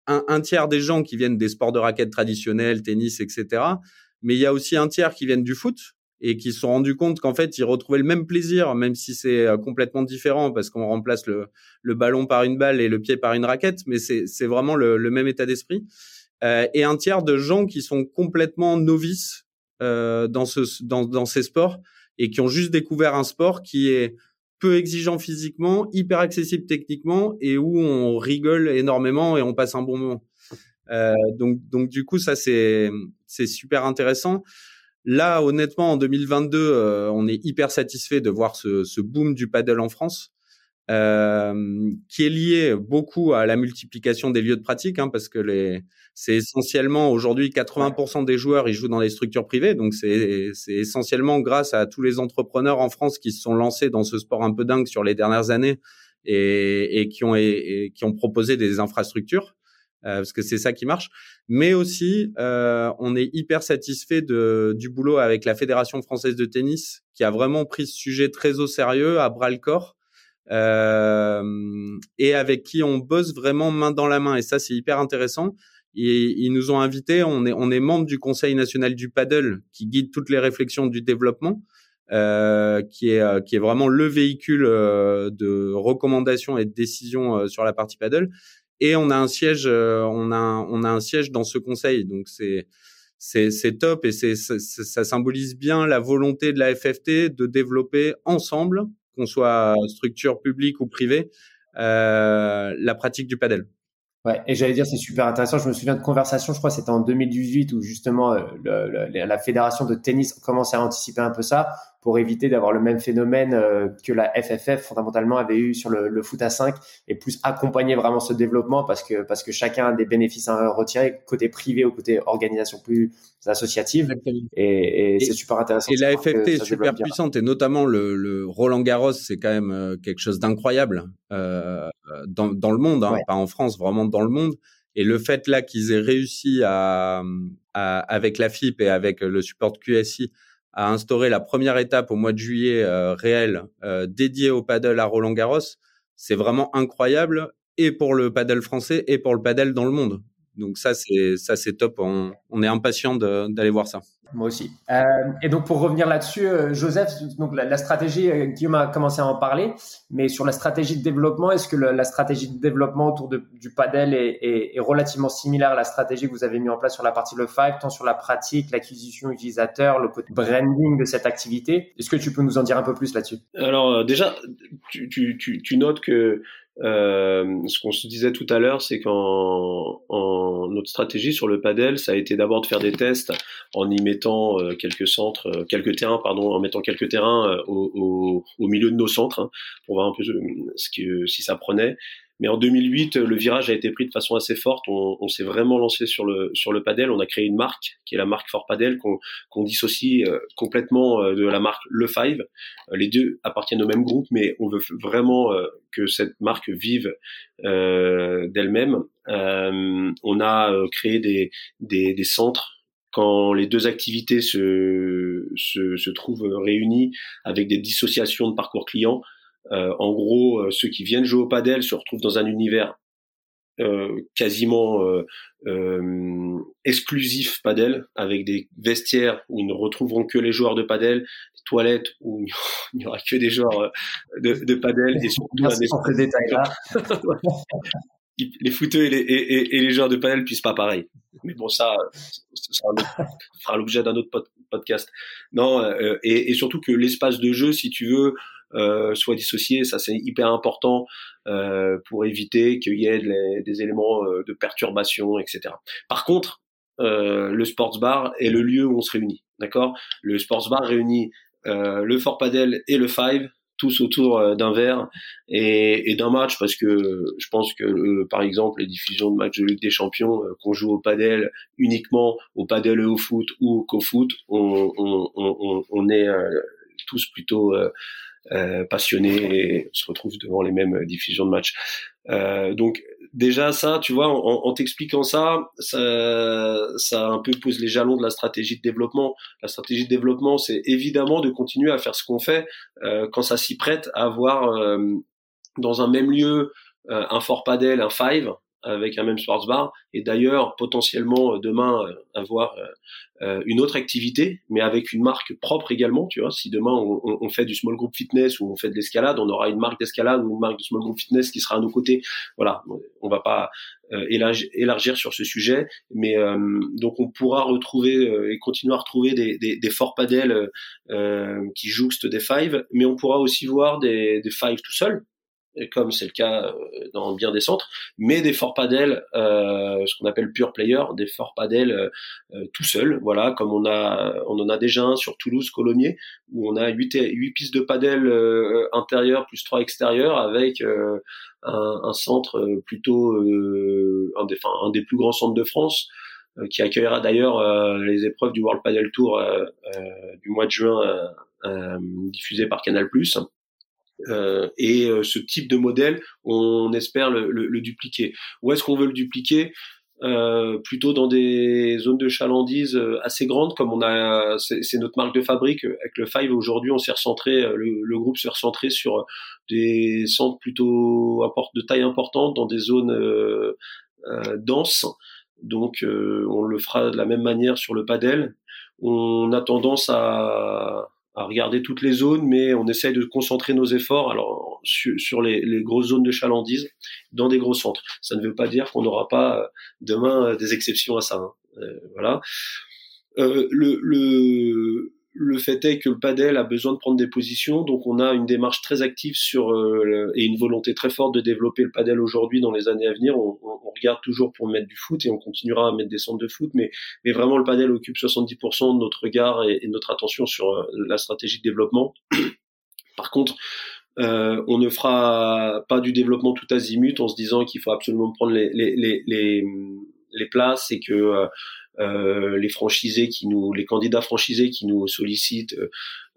F: un, tiers des gens qui viennent des sports de raquettes traditionnels, tennis, etc. Mais il y a aussi un tiers qui viennent du foot et qui se sont rendus compte qu'en fait, ils retrouvaient le même plaisir, même si c'est complètement différent parce qu'on remplace le, ballon par une balle et le pied par une raquette, mais c'est vraiment le, même état d'esprit. Et un tiers de gens qui sont complètement novices euh, dans, ce, dans ces sports et qui ont juste découvert un sport qui est peu exigeant physiquement, hyper accessible techniquement et où on rigole énormément et on passe un bon moment. Euh, donc, donc du coup, ça c'est c'est super intéressant. Là, honnêtement, en 2022, euh, on est hyper satisfait de voir ce, ce boom du paddle en France. Euh, qui est lié beaucoup à la multiplication des lieux de pratique, hein, parce que les, c'est essentiellement aujourd'hui 80% des joueurs ils jouent dans des structures privées, donc c'est, c'est essentiellement grâce à tous les entrepreneurs en France qui se sont lancés dans ce sport un peu dingue sur les dernières années et, et qui ont et, qui ont proposé des infrastructures. Euh, parce que c'est ça qui marche. Mais aussi, euh, on est hyper satisfait de, du boulot avec la Fédération française de tennis, qui a vraiment pris ce sujet très au sérieux, à bras le corps, et avec qui on bosse vraiment main dans la main. Et ça, c'est hyper intéressant. Ils nous ont invités. On est, on est membre du Conseil national du paddle qui guide toutes les réflexions du développement, euh, qui est euh, qui est vraiment le véhicule euh, de recommandation et de décision sur la partie paddle. Et on a un siège, on a on a un siège dans ce conseil. Donc c'est c'est c'est top et c'est ça symbolise bien la volonté de la FFT de développer ensemble qu'on soit structure publique ou privée, euh, la pratique du padel.
C: Ouais, et j'allais dire, c'est super intéressant. Je me souviens de conversations, je crois, c'était en 2018 où justement euh, la fédération de tennis commençait à anticiper un peu ça pour éviter d'avoir le même phénomène euh, que la FFF fondamentalement avait eu sur le, foot à 5 et plus accompagner vraiment ce développement parce que parce que chacun a des bénéfices à retirer côté privé ou côté organisation plus associative et, et, c'est super intéressant.
F: Et la FFT est super puissante et notamment le, le Roland Garros c'est quand même euh, quelque chose d'incroyable euh, dans, dans le monde, hein, pas en France, vraiment dans le monde. Et le fait là qu'ils aient réussi à, à, avec la FIP et avec le support de QSI a instauré la première étape au mois de juillet euh, réel euh, dédiée au paddle à Roland Garros, c'est vraiment incroyable et pour le paddle français et pour le paddle dans le monde. Donc ça c'est ça c'est top. On, on est impatient d'aller voir ça.
C: Moi aussi. Euh, et donc pour revenir là-dessus, euh, Joseph, donc la, stratégie, euh, Guillaume a commencé à en parler, mais sur la stratégie de développement, est-ce que la stratégie de développement autour de, du padel est, est, est, relativement similaire à la stratégie que vous avez mis en place sur la partie le five, tant sur la pratique, l'acquisition utilisateur, le côté branding de cette activité? Est-ce que tu peux nous en dire un peu plus là-dessus?
D: Alors déjà, tu, tu, tu, tu notes que euh, ce qu'on se disait tout à l'heure, c'est qu'en en, notre stratégie sur le padel, ça a été d'abord de faire des tests en y mettant euh, quelques centres, euh, quelques terrains, pardon, en mettant quelques terrains euh, au, au, au, milieu de nos centres hein, pour voir un peu ce que, si ça prenait. Mais en 2008, le virage a été pris de façon assez forte. On, s'est vraiment lancé sur le sur le padel. On a créé une marque qui est la marque Fort Padel qu'on qu'on dissocie euh, complètement euh, de la marque Le Five. Euh, les deux appartiennent au même groupe, mais on veut vraiment que cette marque vive d'elle-même. on a créé des, des, des centres quand les deux activités se, se, se trouvent réunies avec des dissociations de parcours clients euh, en gros, euh, ceux qui viennent jouer au padel se retrouvent dans un univers euh, quasiment euh, exclusif padel, avec des vestiaires où ils ne retrouveront que les joueurs de padel, des toilettes où [laughs] il n'y aura que des joueurs de, de padel et surtout
C: des détails là.
D: les footeux et les, et, et les joueurs de padel puissent pas pareil. Mais bon, ça, ça fera l'objet d'un autre podcast. Non, et, et, surtout que l'espace de jeu, si tu veux, euh, soit dissocié. Ça, c'est hyper important euh, pour éviter qu'il y ait des éléments euh, de perturbation, etc. Par contre, euh, le sports bar est le lieu où on se réunit. D'accord? Le sports bar réunit euh, le Fort Padel et le Five tous autour d'un verre et, et d'un match parce que je pense que par exemple les diffusions de matchs de Ligue des Champions qu'on joue au padel uniquement au padel et au foot ou qu'au foot on, on, on, on est tous plutôt euh, passionnés et se retrouvent devant les mêmes diffusions de matchs. Euh, donc déjà ça, tu vois, en, en t'expliquant ça, ça, ça un peu pose les jalons de la stratégie de développement. La stratégie de développement, c'est évidemment de continuer à faire ce qu'on fait euh, quand ça s'y prête, à avoir euh, dans un même lieu euh, un fort padel, un five, avec un même sports bar. Et d'ailleurs potentiellement euh, demain euh, avoir euh, une autre activité mais avec une marque propre également tu vois. Si demain on, on fait du small group fitness ou on fait de l'escalade on aura une marque d'escalade ou une marque de small group fitness qui sera à nos côtés. Voilà on va pas élargir, sur ce sujet mais donc on pourra retrouver et continuer à retrouver des, des, des forts padels qui jouxtent des five mais on pourra aussi voir des, des five tout seul comme c'est le cas dans bien des centres, mais des forts padel, euh, ce qu'on appelle pure player, des forts padel tout seul, voilà, comme on a, on en a déjà un sur Toulouse, Colomiers, où on a 8, 8 pistes de padel intérieures plus 3 extérieures avec un, un, centre plutôt un des, enfin, un des plus grands centres de France qui accueillera d'ailleurs les épreuves du World Padel Tour du mois de juin diffusées par Canal+. Euh, et euh, ce type de modèle, on espère le, le, le dupliquer. Où est-ce qu'on veut le dupliquer? Euh, Plutôt dans des zones de chalandise euh, assez grandes, comme on a, c'est notre marque de fabrique. Avec le Five aujourd'hui, on s'est recentré, le, le, groupe s'est recentré sur des centres plutôt de taille importante, dans des zones euh, denses. Donc, on le fera de la même manière sur le padel. On a tendance à à regarder toutes les zones, mais on essaye de concentrer nos efforts alors sur, les, grosses zones de chalandise dans des gros centres. Ça ne veut pas dire qu'on n'aura pas euh, demain euh, des exceptions à ça. Hein. Euh, voilà. Le fait est que le padel a besoin de prendre des positions, donc on a une démarche très active sur euh, et une volonté très forte de développer le padel aujourd'hui dans les années à venir. On, on, regarde toujours pour mettre du foot et on continuera à mettre des centres de foot, mais, mais vraiment le padel occupe 70% de notre regard et, notre attention sur euh, la stratégie de développement. [clears throat] Par contre, euh, on ne fera pas du développement tout azimut en se disant qu'il faut absolument prendre les, les, les, les, les places et que euh, les franchisés qui nous, les candidats franchisés qui nous sollicitent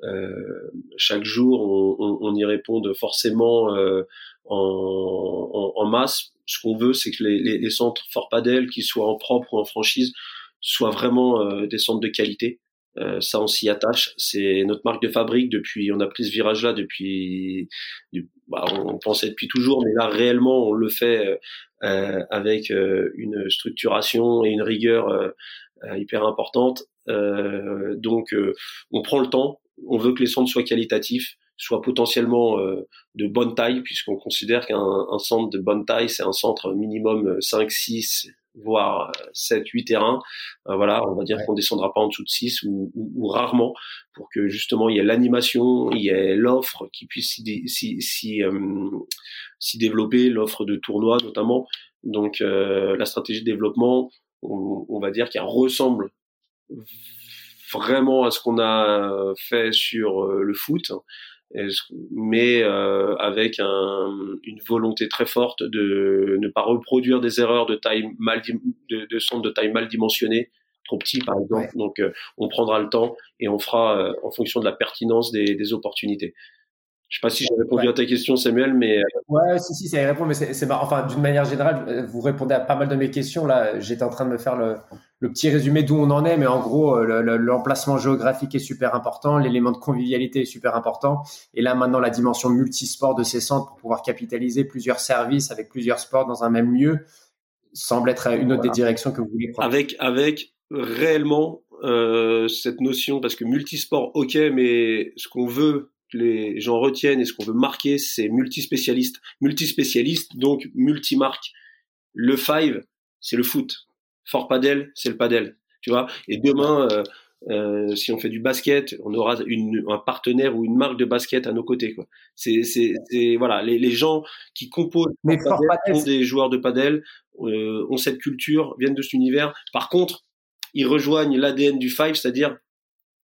D: euh, chaque jour, on, on, y réponde forcément euh, en, en, masse. Ce qu'on veut, c'est que les, les, les centres Fort Padel, qu'ils soient en propre ou en franchise, soient vraiment des centres de qualité. Euh, ça, on s'y attache. C'est notre marque de fabrique depuis. On a pris ce virage-là depuis. bah, on pensait depuis toujours, mais là réellement, on le fait euh, avec euh, une structuration et une rigueur euh, hyper importante. donc, on prend le temps. On veut que les centres soient qualitatifs soient potentiellement de bonne taille, puisqu'on considère qu'un centre de bonne taille, c'est un centre minimum 5, 6, voire 7, 8 terrains. voilà, on va dire qu'on descendra pas en dessous de 6 ou, ou, rarement pour que justement il y ait l'animation, il y ait l'offre qui puisse s'y s'y développer, l'offre de tournois notamment. Donc euh, la stratégie de développement, on, va dire qu'elle ressemble vraiment à ce qu'on a fait sur euh, le foot, mais euh, avec un, une volonté très forte de ne pas reproduire des erreurs de taille mal de, de centre de taille mal dimensionné trop petit par exemple. Donc on prendra le temps et on fera en fonction de la pertinence des, des opportunités. Je sais pas si j'ai répondu à ta question, Samuel, mais euh,
C: ouais, si si, ça y répond, mais c'est marrant. Enfin, d'une manière générale, euh, vous répondez à pas mal de mes questions. Là, j'étais en train de me faire le, le petit résumé d'où on en est, mais en gros, euh, l'emplacement géographique est super important, l'élément de convivialité est super important, et là maintenant la dimension multisport de ces centres pour pouvoir capitaliser plusieurs services avec plusieurs sports dans un même lieu semble être une autre des directions que vous voulez prendre.
D: Avec avec réellement euh, cette notion, parce que multisport, ok, mais ce qu'on veut les gens retiennent et ce qu'on veut marquer, c'est multispécialiste. Multispécialiste, donc multimarque. Le five, c'est le foot. Fort padel, c'est le padel. Tu vois? Et demain, euh, euh, si on fait du basket, on aura une, un partenaire ou une marque de basket à nos côtés. Quoi. C'est, c'est, c'est voilà, les, les, gens qui composent
C: Mais padel,
D: sont des joueurs de padel, euh, ont cette culture, viennent de cet univers. Par contre, ils rejoignent l'ADN du five, c'est-à-dire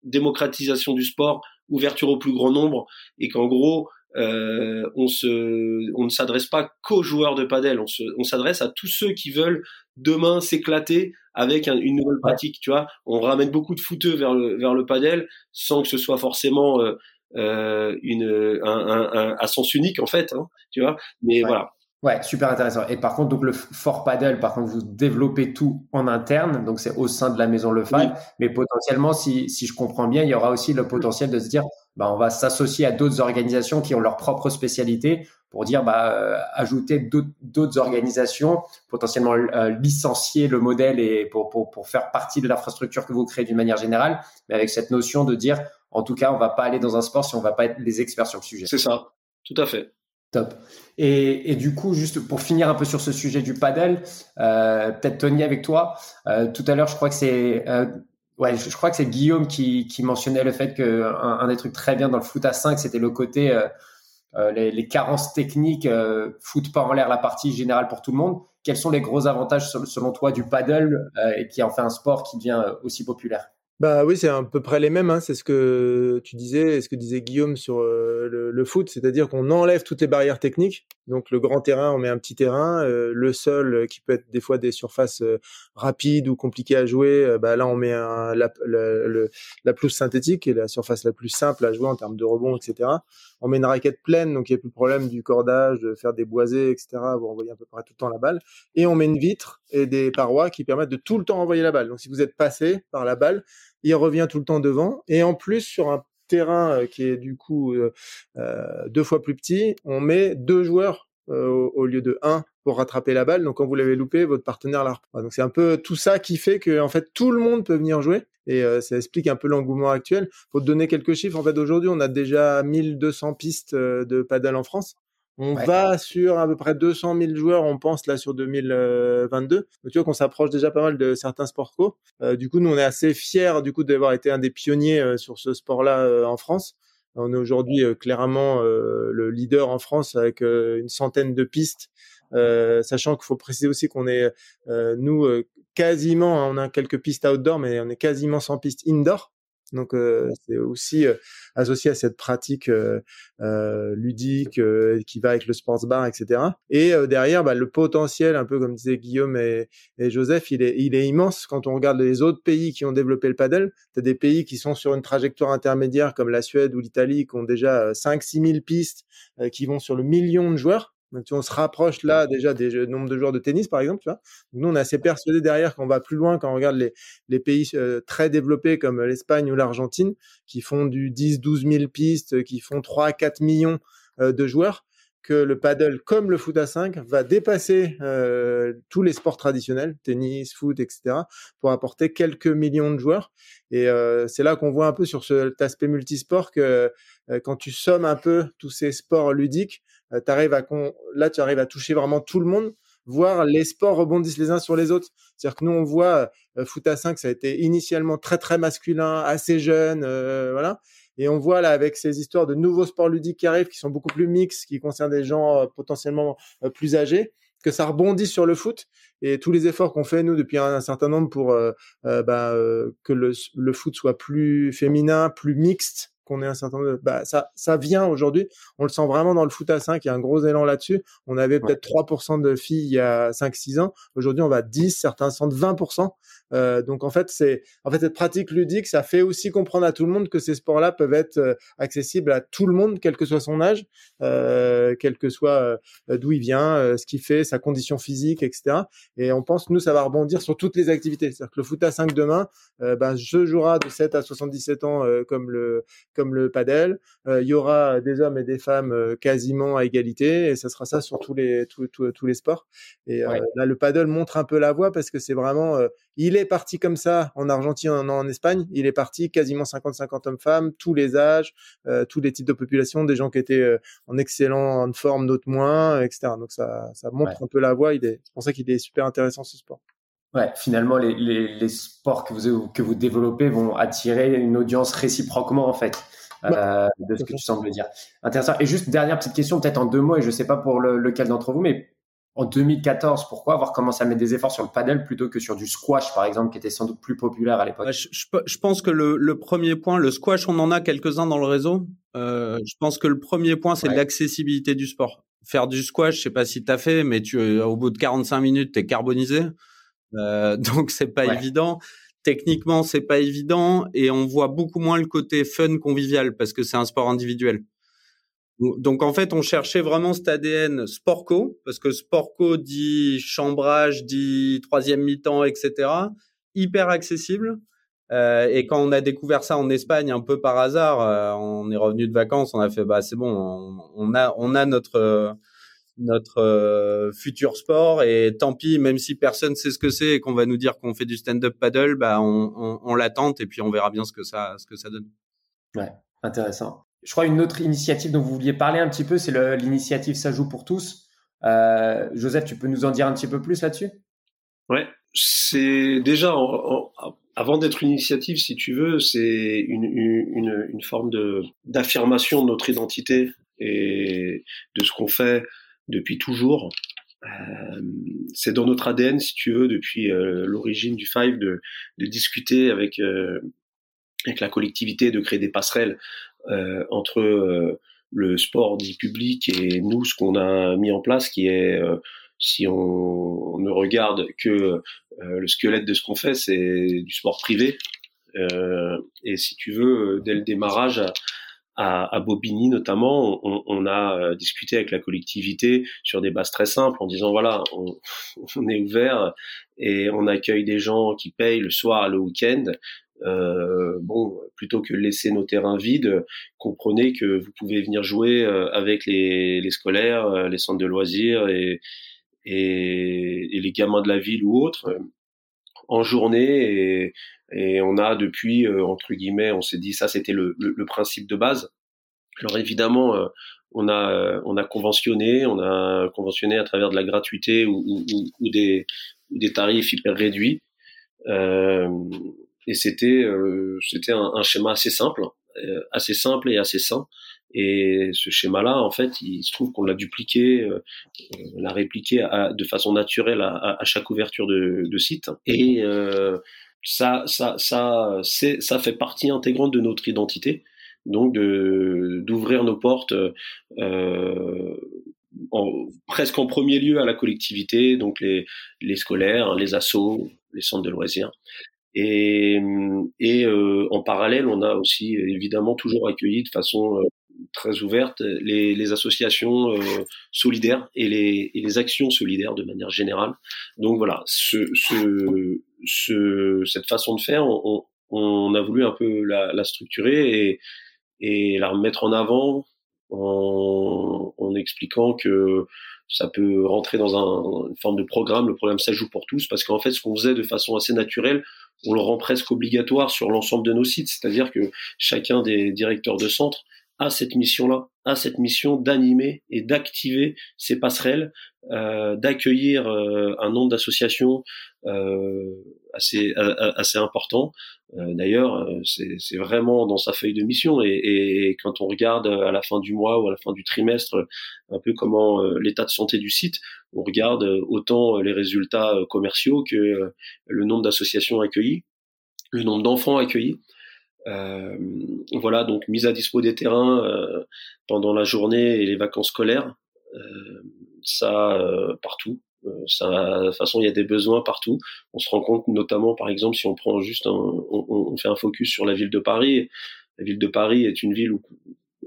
D: démocratisation du sport, ouverture au plus grand nombre et qu'en gros euh, on se on ne s'adresse pas qu'aux joueurs de padel. On se on s'adresse à tous ceux qui veulent demain s'éclater avec une nouvelle pratique tu vois. On ramène beaucoup de footeux vers le vers le padel sans que ce soit forcément euh, euh une un, un, un, à sens unique en fait hein, tu vois. Mais voilà
C: Ouais, super intéressant. Et par contre, donc le fort paddle, par contre, vous développez tout en interne, donc c'est au sein de la maison Le Five. Mais potentiellement, si, si je comprends bien, il y aura aussi le potentiel de se dire, bah, on va s'associer à d'autres organisations qui ont leur propre spécialité pour dire, bah, euh, ajouter d'autres organisations, potentiellement euh, licencier le modèle et pour, pour, pour faire partie de l'infrastructure que vous créez d'une manière générale, mais avec cette notion de dire, en tout cas, on va pas aller dans un sport si on va pas être les experts sur le sujet.
D: C'est ça, tout à fait.
C: Top. Et, du coup, juste pour finir un peu sur ce sujet du padel, euh, peut-être Tony avec toi. Euh, tout à l'heure, je crois que c'est euh, ouais, je, crois que c'est Guillaume qui, qui, mentionnait le fait que un, des trucs très bien dans le foot à 5, c'était le côté euh, les, les, carences techniques foutent pas en l'air la partie générale pour tout le monde. Quels sont les gros avantages selon toi du paddle et qui en fait un sport qui devient aussi populaire?
E: Bah oui, c'est à peu près les mêmes. Hein. C'est ce que tu disais et ce que disait Guillaume sur euh, le, foot, c'est-à-dire qu'on enlève toutes les barrières techniques. Donc le grand terrain, on met un petit terrain. Euh, le sol, euh, qui peut être des fois des surfaces rapides ou compliquées à jouer, bah là on met un, la, la, pelouse synthétique, qui est la surface la plus simple à jouer en termes de rebond, etc. On met une raquette pleine, donc il n'y a plus de problème du cordage, de faire des boisés, etc. Vous envoyez à peu près tout le temps la balle. Et on met une vitre et des parois qui permettent de tout le temps envoyer la balle. Donc si vous êtes passé par la balle, il revient tout le temps devant. Et en plus, sur un terrain euh, qui est du coup euh, euh, deux fois plus petit, on met deux joueurs au, lieu de un pour rattraper la balle. Donc quand vous l'avez loupé, votre partenaire la reprend. Donc c'est un peu tout ça qui fait que en fait tout le monde peut venir jouer et ça explique un peu l'engouement actuel. Faut te donner quelques chiffres. En fait aujourd'hui, on a déjà 1200 pistes de paddle en France. On va sur à peu près 200 000 joueurs, on pense là sur 2022. Donc, tu vois qu'on s'approche déjà pas mal de certains sports co. Euh, du coup, nous on est assez fiers du coup d'avoir été un des pionniers euh, sur ce sport-là euh, en France. On est aujourd'hui clairement le leader en France avec une centaine de pistes, sachant qu'il faut préciser aussi qu'on est nous quasiment, hein, on a quelques pistes outdoor, mais on est quasiment sans pistes indoor. Donc euh, c'est aussi euh, associé à cette pratique euh, ludique qui va avec le sports bar, etc. Et derrière, bah, le potentiel, un peu comme disaient Guillaume et, Joseph, il est, il est immense quand on regarde les autres pays qui ont développé le paddle. Tu as des pays qui sont sur une trajectoire intermédiaire comme la Suède ou l'Italie qui ont déjà 5-6 000 pistes qui vont sur le million de joueurs. Donc, on se rapproche là déjà des nombres de joueurs de tennis, par exemple. Tu vois nous, on est assez persuadé derrière qu'on va plus loin quand on regarde les, les pays euh, très développés comme l'Espagne ou l'Argentine, qui font du 10-12 000 pistes, qui font 3-4 millions euh, de joueurs, que le paddle, comme le foot à 5, va dépasser euh, tous les sports traditionnels, tennis, foot, etc., pour apporter quelques millions de joueurs. Et c'est là qu'on voit un peu sur cet aspect multisport que quand tu sommes un peu tous ces sports ludiques, euh, arrives à là tu arrives à toucher vraiment tout le monde voir les sports rebondissent les uns sur les autres. C'est-à-dire que nous, on voit euh, foot à 5, ça a été initialement très très masculin, assez jeune, euh, voilà. Et on voit là avec ces histoires de nouveaux sports ludiques qui arrivent, qui sont beaucoup plus mixtes, qui concernent des gens potentiellement plus âgés, que ça rebondit sur le foot. Et tous les efforts qu'on fait nous depuis un, certain nombre pour bah, que le, le foot soit plus féminin, plus mixte, qu'on ait un certain nombre bah, ça, ça vient aujourd'hui. On le sent vraiment dans le foot à 5. Il y a un gros élan là-dessus. On avait peut-être 3% de filles il y a 5-6 ans. Aujourd'hui, on va à 10, certains sentent 20%. Euh, donc, en fait, c'est, en fait, cette pratique ludique, ça fait aussi comprendre à tout le monde que ces sports-là peuvent être euh, accessibles à tout le monde, quel que soit son âge, euh, quel que soit euh, d'où il vient, euh, ce qu'il fait, sa condition physique, etc. Et on pense, nous, ça va rebondir sur toutes les activités. C'est-à-dire que le foot à 5 demain, ben, je jouera de 7 à 77 ans comme le, comme le padel. Euh, il y aura des hommes et des femmes euh, quasiment à égalité et ça sera ça sur tous les tous, tous, les sports. Et euh, là, le paddle montre un peu la voie parce que c'est vraiment, il est parti comme ça en Argentine, en, en Espagne. Il est parti quasiment 50-50 hommes-femmes, tous les âges, tous les types de population, des gens qui étaient en excellente forme, d'autres moins, etc. Donc ça, ça montre un peu la voie. Il est, c'est pour ça qu'il est super intéressant ce sport.
C: Ouais, finalement, les, les, les, sports que vous, que vous développez vont attirer une audience réciproquement, en fait, euh, de ce que tu sembles dire. Intéressant. Et juste, dernière petite question, peut-être en deux mots, et je sais pas pour le, lequel d'entre vous, mais en 2014, pourquoi avoir commencé à mettre des efforts sur le paddle plutôt que sur du squash, par exemple, qui était sans doute plus populaire à l'époque?
F: Je, je, pense que le, le, premier point, le squash, on en a quelques-uns dans le réseau. Euh, je pense que le premier point, c'est l'accessibilité du sport. Faire du squash, je sais pas si tu as fait, mais tu, au bout de 45 minutes, tu es carbonisé. Euh, [laughs] donc c'est pas évident. Techniquement, c'est pas évident et on voit beaucoup moins le côté fun convivial parce que c'est un sport individuel. Donc en fait, on cherchait vraiment cet ADN sportco parce que sportco dit chambrage, dit troisième mi-temps, etc. Hyper accessible. Euh, et quand on a découvert ça en Espagne un peu par hasard, euh, on est revenu de vacances, on a fait bah c'est bon, on, on, a on a notre notre euh, futur sport et tant pis même si personne sait ce que c'est et qu'on va nous dire qu'on fait du stand-up paddle bah on, on, on l'attente et puis on verra bien ce que ça ce que ça donne.
C: Ouais intéressant. Je crois une autre initiative dont vous vouliez parler un petit peu c'est l'initiative ça joue pour tous. Euh, Joseph tu peux nous en dire un petit peu plus là-dessus?
D: Ouais c'est déjà avant d'être une initiative si tu veux c'est une, une, une forme de d'affirmation de notre identité et de ce qu'on fait depuis toujours. Euh, c'est dans notre ADN, si tu veux, depuis euh, l'origine du Five, de, de discuter avec euh, avec la collectivité, de créer des passerelles entre le sport dit public et nous, ce qu'on a mis en place, qui est si on, on, ne regarde que le squelette de ce qu'on fait, c'est du sport privé. Euh, et si tu veux, dès le démarrage, à, à Bobigny notamment, on, on, a euh, discuté avec la collectivité sur des bases très simples en disant voilà, on, [laughs] on, est ouvert et on accueille des gens qui payent le soir, le week-end. Euh, bon, plutôt que laisser nos terrains vides, comprenez que vous pouvez venir jouer euh, avec les, les scolaires, euh, les centres de loisirs et, et, et, les gamins de la ville ou autres en journée et, et on a depuis, euh, entre guillemets, on s'est dit ça, c'était le, le, principe de base. Alors évidemment, euh, on a euh, on a conventionné, on a conventionné à travers de la gratuité ou, ou, ou des, des tarifs hyper réduits. Euh, et c'était c'était un, un, schéma assez simple, assez simple et assez sain. Et ce schéma-là, en fait, il se trouve qu'on l'a dupliqué, euh, on l'a répliqué à, de façon naturelle à, à, chaque ouverture de, de site. Et euh, ça, ça, ça, c'est, ça fait partie intégrante de notre identité. Donc d'ouvrir nos portes euh, en, presque en premier lieu à la collectivité, donc les, les scolaires, les assos, les centres de loisirs. Et, et euh, en parallèle, on a aussi évidemment toujours accueilli de façon euh, très ouverte les, les associations euh, solidaires et les, et les, actions solidaires de manière générale. Donc voilà, ce, ce, ce, cette façon de faire, on, on, a voulu un peu la, la, structurer et, et la remettre en avant en, en expliquant que ça peut rentrer dans un, une forme de programme, le programme Ça joue pour tous, parce qu'en fait, ce qu'on faisait de façon assez naturelle, on le rend presque obligatoire sur l'ensemble de nos sites, c'est-à-dire que chacun des directeurs de centre a cette mission-là, a cette mission d'animer et d'activer ces passerelles, euh, d'accueillir euh, un nombre d'associations euh, assez assez important. Euh, d'ailleurs, euh, c'est vraiment dans sa feuille de mission et, et, quand on regarde à la fin du mois ou à la fin du trimestre un peu comment l'état de santé du site, on regarde autant les résultats commerciaux que le nombre d'associations accueillies, le nombre d'enfants accueillis. Euh, voilà, donc mise à dispo des terrains euh, pendant la journée et les vacances scolaires, euh, ça partout. Ça, de toute façon, il y a des besoins partout. On se rend compte notamment, par exemple, si on prend juste un, on, on fait un focus sur la ville de Paris. La ville de Paris est une ville où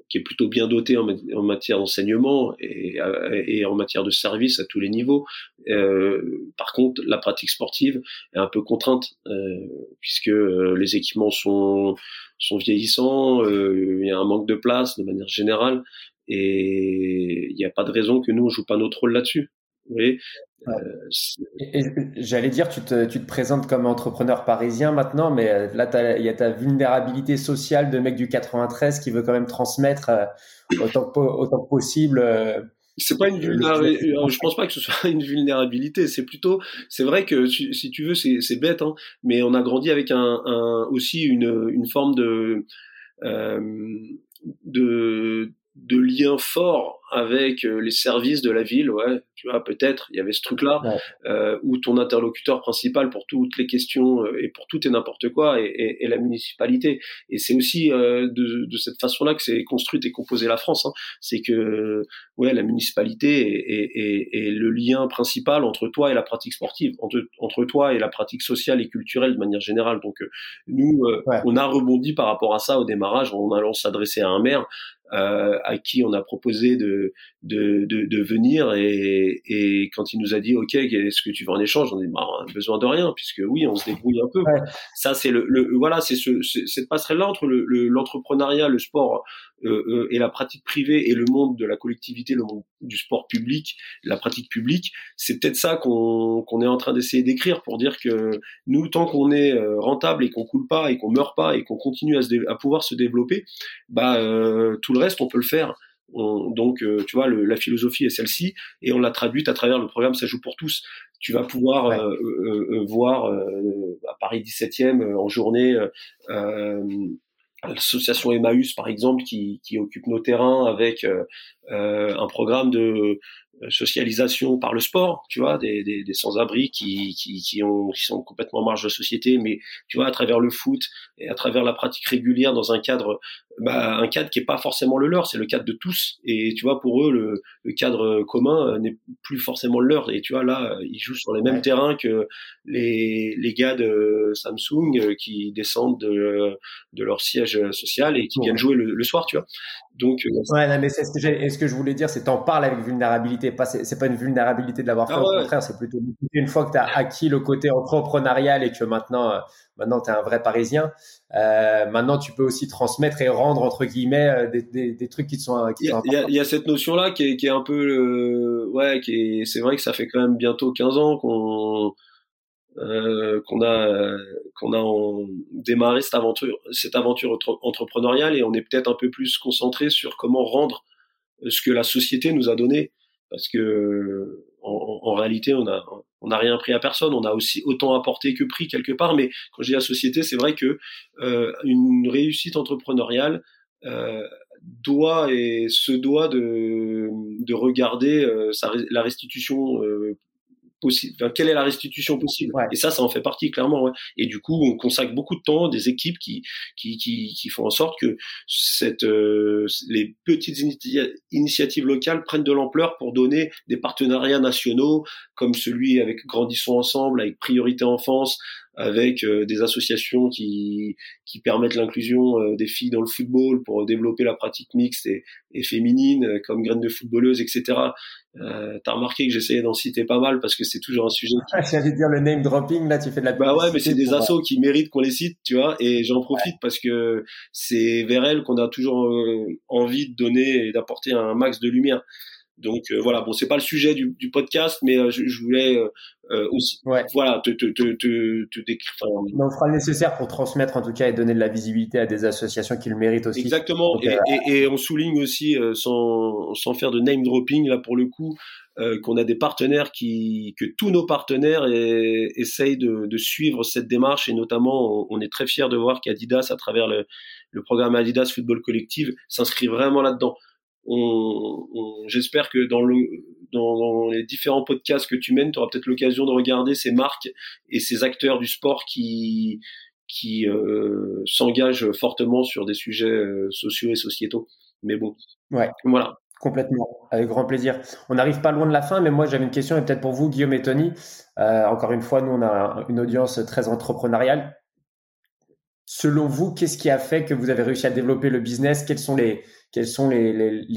D: qui est plutôt bien doté en, matière d'enseignement et, et, en matière de service à tous les niveaux. Euh, par contre, la pratique sportive est un peu contrainte euh, puisque euh, les équipements sont sont vieillissants, euh, il y a un manque de place de manière générale et il n'y a pas de raison que nous on joue pas notre rôle là-dessus.
C: Euh, J'allais dire, tu te, tu te présentes comme entrepreneur parisien maintenant, mais euh, là, il y a ta vulnérabilité sociale de mec du 93 qui veut quand même transmettre euh, autant, que, autant que possible.
D: c'est pas une vulnérabilité. Je pense pas que ce soit [laughs] une vulnérabilité. C'est plutôt, c'est vrai que si tu veux, c'est bête, hein, mais on a grandi avec un, un aussi une, une forme de euh, de de lien fort avec les services de la ville, ouais, tu vois, peut-être, il y avait ce truc-là, euh, où ton interlocuteur principal pour toutes les questions euh, et pour tout et n'importe quoi est, la municipalité. Et c'est aussi euh, de, de, cette façon-là que c'est construite et composée la France. Hein. C'est que, ouais, la municipalité est, le lien principal entre toi et la pratique sportive, entre, entre toi et la pratique sociale et culturelle de manière générale. Donc, euh, nous, euh, on a rebondi par rapport à ça au démarrage en allant s'adresser à un maire euh, à qui on a proposé de, de, de, de venir et, et, quand il nous a dit ok est-ce que tu veux en échange? On a dit bah, besoin de rien puisque oui on se débrouille un peu. Ça c'est le, le, voilà c'est ce, cette passerelle là entre l'entrepreneuriat le, le, sport euh, euh, et la pratique privée et le monde de la collectivité le monde du sport public la pratique publique. C'est peut-être ça qu'on qu'on est en train d'essayer d'écrire pour dire que nous tant qu'on est euh, rentable et qu'on coule pas et qu'on meurt pas et qu'on continue à, se à pouvoir se développer bah euh, tout le reste on peut le faire donc, euh, tu vois, le, la philosophie est celle-ci, et on l'a traduite à travers le programme Ça joue pour tous. Tu vas pouvoir euh, euh, voir à Paris 17e en journée l'association Emmaüs par exemple qui, qui occupe nos terrains avec un programme de socialisation par le sport, tu vois, des, des, des sans-abri qui, qui, qui, ont, qui sont complètement en marge de la société, mais tu vois, à travers le foot et à travers la pratique régulière dans un cadre, bah, un cadre qui est pas forcément le leur, c'est le cadre de tous. Et tu vois, pour eux, le, le cadre commun euh, n'est plus forcément le leur. Et tu vois, là, ils jouent sur les mêmes terrains que les, les gars de Samsung euh, qui descendent de, de leur siège social et qui viennent jouer le, le soir, tu vois. Donc,
C: euh, ouais, non, mais c'est ce que, j'ai, ce que je voulais dire, c'est t'en parles avec vulnérabilité. Pas, c'est, pas une vulnérabilité de l'avoir fait, ah au contraire, c'est plutôt une fois que tu as acquis le côté entrepreneurial et que maintenant, euh, maintenant tu es un vrai Parisien. Euh, maintenant, tu peux aussi transmettre et rendre entre guillemets euh, des, des, des trucs qui sont.
D: Qui il, y a, il, y a, il y a cette notion-là qui est, qui est un peu, ouais, qui est, c'est vrai que ça fait quand même bientôt 15 ans qu'on euh, qu'on a qu'on a démarré cette aventure cette aventure entrepreneuriale et on est peut-être un peu plus concentré sur comment rendre ce que la société nous a donné. Parce que en, en réalité on a on n'a rien pris à personne. On a aussi autant apporté que pris quelque part. Mais quand je dis la société c'est vrai que euh, une réussite entrepreneuriale euh, doit et se doit de, de regarder euh, sa, la restitution quelle est la restitution possible? Et ça ça en fait partie clairement ouais. et du coup on consacre beaucoup de temps des équipes qui qui qui, qui font en sorte que cette euh, les petites initiatives locales prennent de l'ampleur pour donner des partenariats nationaux comme celui avec Grandissons ensemble avec Priorité Enfance avec euh, des associations qui, qui permettent l'inclusion euh, des filles dans le football pour développer la pratique mixte et, et féminine, euh, comme graines de footballeuses, etc. Euh, T'as remarqué que j'essayais d'en citer pas mal parce que c'est toujours un sujet.
C: Qui... J'allais dire le name dropping, là tu fais de la
D: Bah ouais, mais c'est des assos qui méritent qu'on les cite, tu vois, et j'en profite parce que c'est vers elles qu'on a toujours envie de donner et d'apporter un max de lumière. Donc euh, voilà, bon, c'est pas le sujet du, du podcast, mais euh, je, je, voulais euh, aussi,
C: ouais.
D: voilà, te, te, te, te, décrire.
C: on fera le nécessaire pour transmettre en tout cas et donner de la visibilité à des associations qui le méritent aussi.
D: Exactement, Donc, et, et, et, on souligne aussi, sans, sans faire de name dropping là pour le coup, qu'on a des partenaires qui, que tous nos partenaires et, essayent de, de, suivre cette démarche et notamment, on, on est très fiers de voir qu'Adidas, à travers le, le programme Adidas Football Collective, s'inscrit vraiment là-dedans on, on, j'espère que dans, le, dans, dans, les différents podcasts que tu mènes, tu auras peut-être l'occasion de regarder ces marques et ces acteurs du sport qui, qui euh, s'engagent fortement sur des sujets euh, sociaux et sociétaux. Mais bon,
C: ouais.
D: voilà.
C: Complètement, avec grand plaisir. On n'arrive pas loin de la fin, mais moi j'avais une question, et peut-être pour vous, Guillaume et Tony. Euh, encore une fois, nous on a une audience très entrepreneuriale. Selon vous, qu'est-ce qui a fait que vous avez réussi à développer le business? Quelles sont les,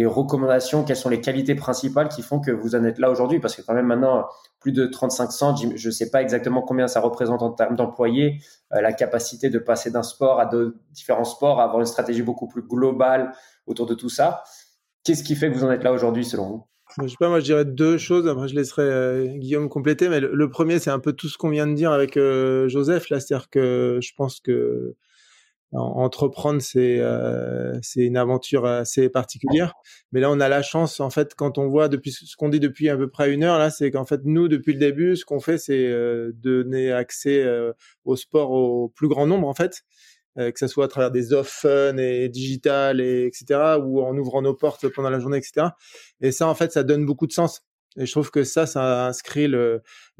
C: recommandations, quelles sont les qualités principales qui font que vous en êtes là aujourd'hui? Parce que quand même maintenant, plus de 35 centres, je ne sais pas exactement combien ça représente en termes d'employés, euh, la capacité de passer d'un sport à de différents sports, à avoir une stratégie beaucoup plus globale autour de tout ça. Qu'est-ce qui fait que vous en êtes là aujourd'hui selon vous?
E: Je sais pas, moi je dirais deux choses. Après, je laisserai euh, Guillaume compléter. Mais le, premier, c'est un peu tout ce qu'on vient de dire avec euh, Joseph. Là, c'est-à-dire que je pense que entreprendre c'est euh, c'est une aventure assez particulière mais là on a la chance en fait quand on voit depuis ce qu'on dit depuis à peu près une heure là c'est qu'en fait nous depuis le début ce qu'on fait c'est euh, donner accès au sport au plus grand nombre en fait que ce soit à travers des offres fun et digital et etc ou en ouvrant nos portes pendant la journée etc et ça en fait ça donne beaucoup de sens et je trouve que ça, ça inscrit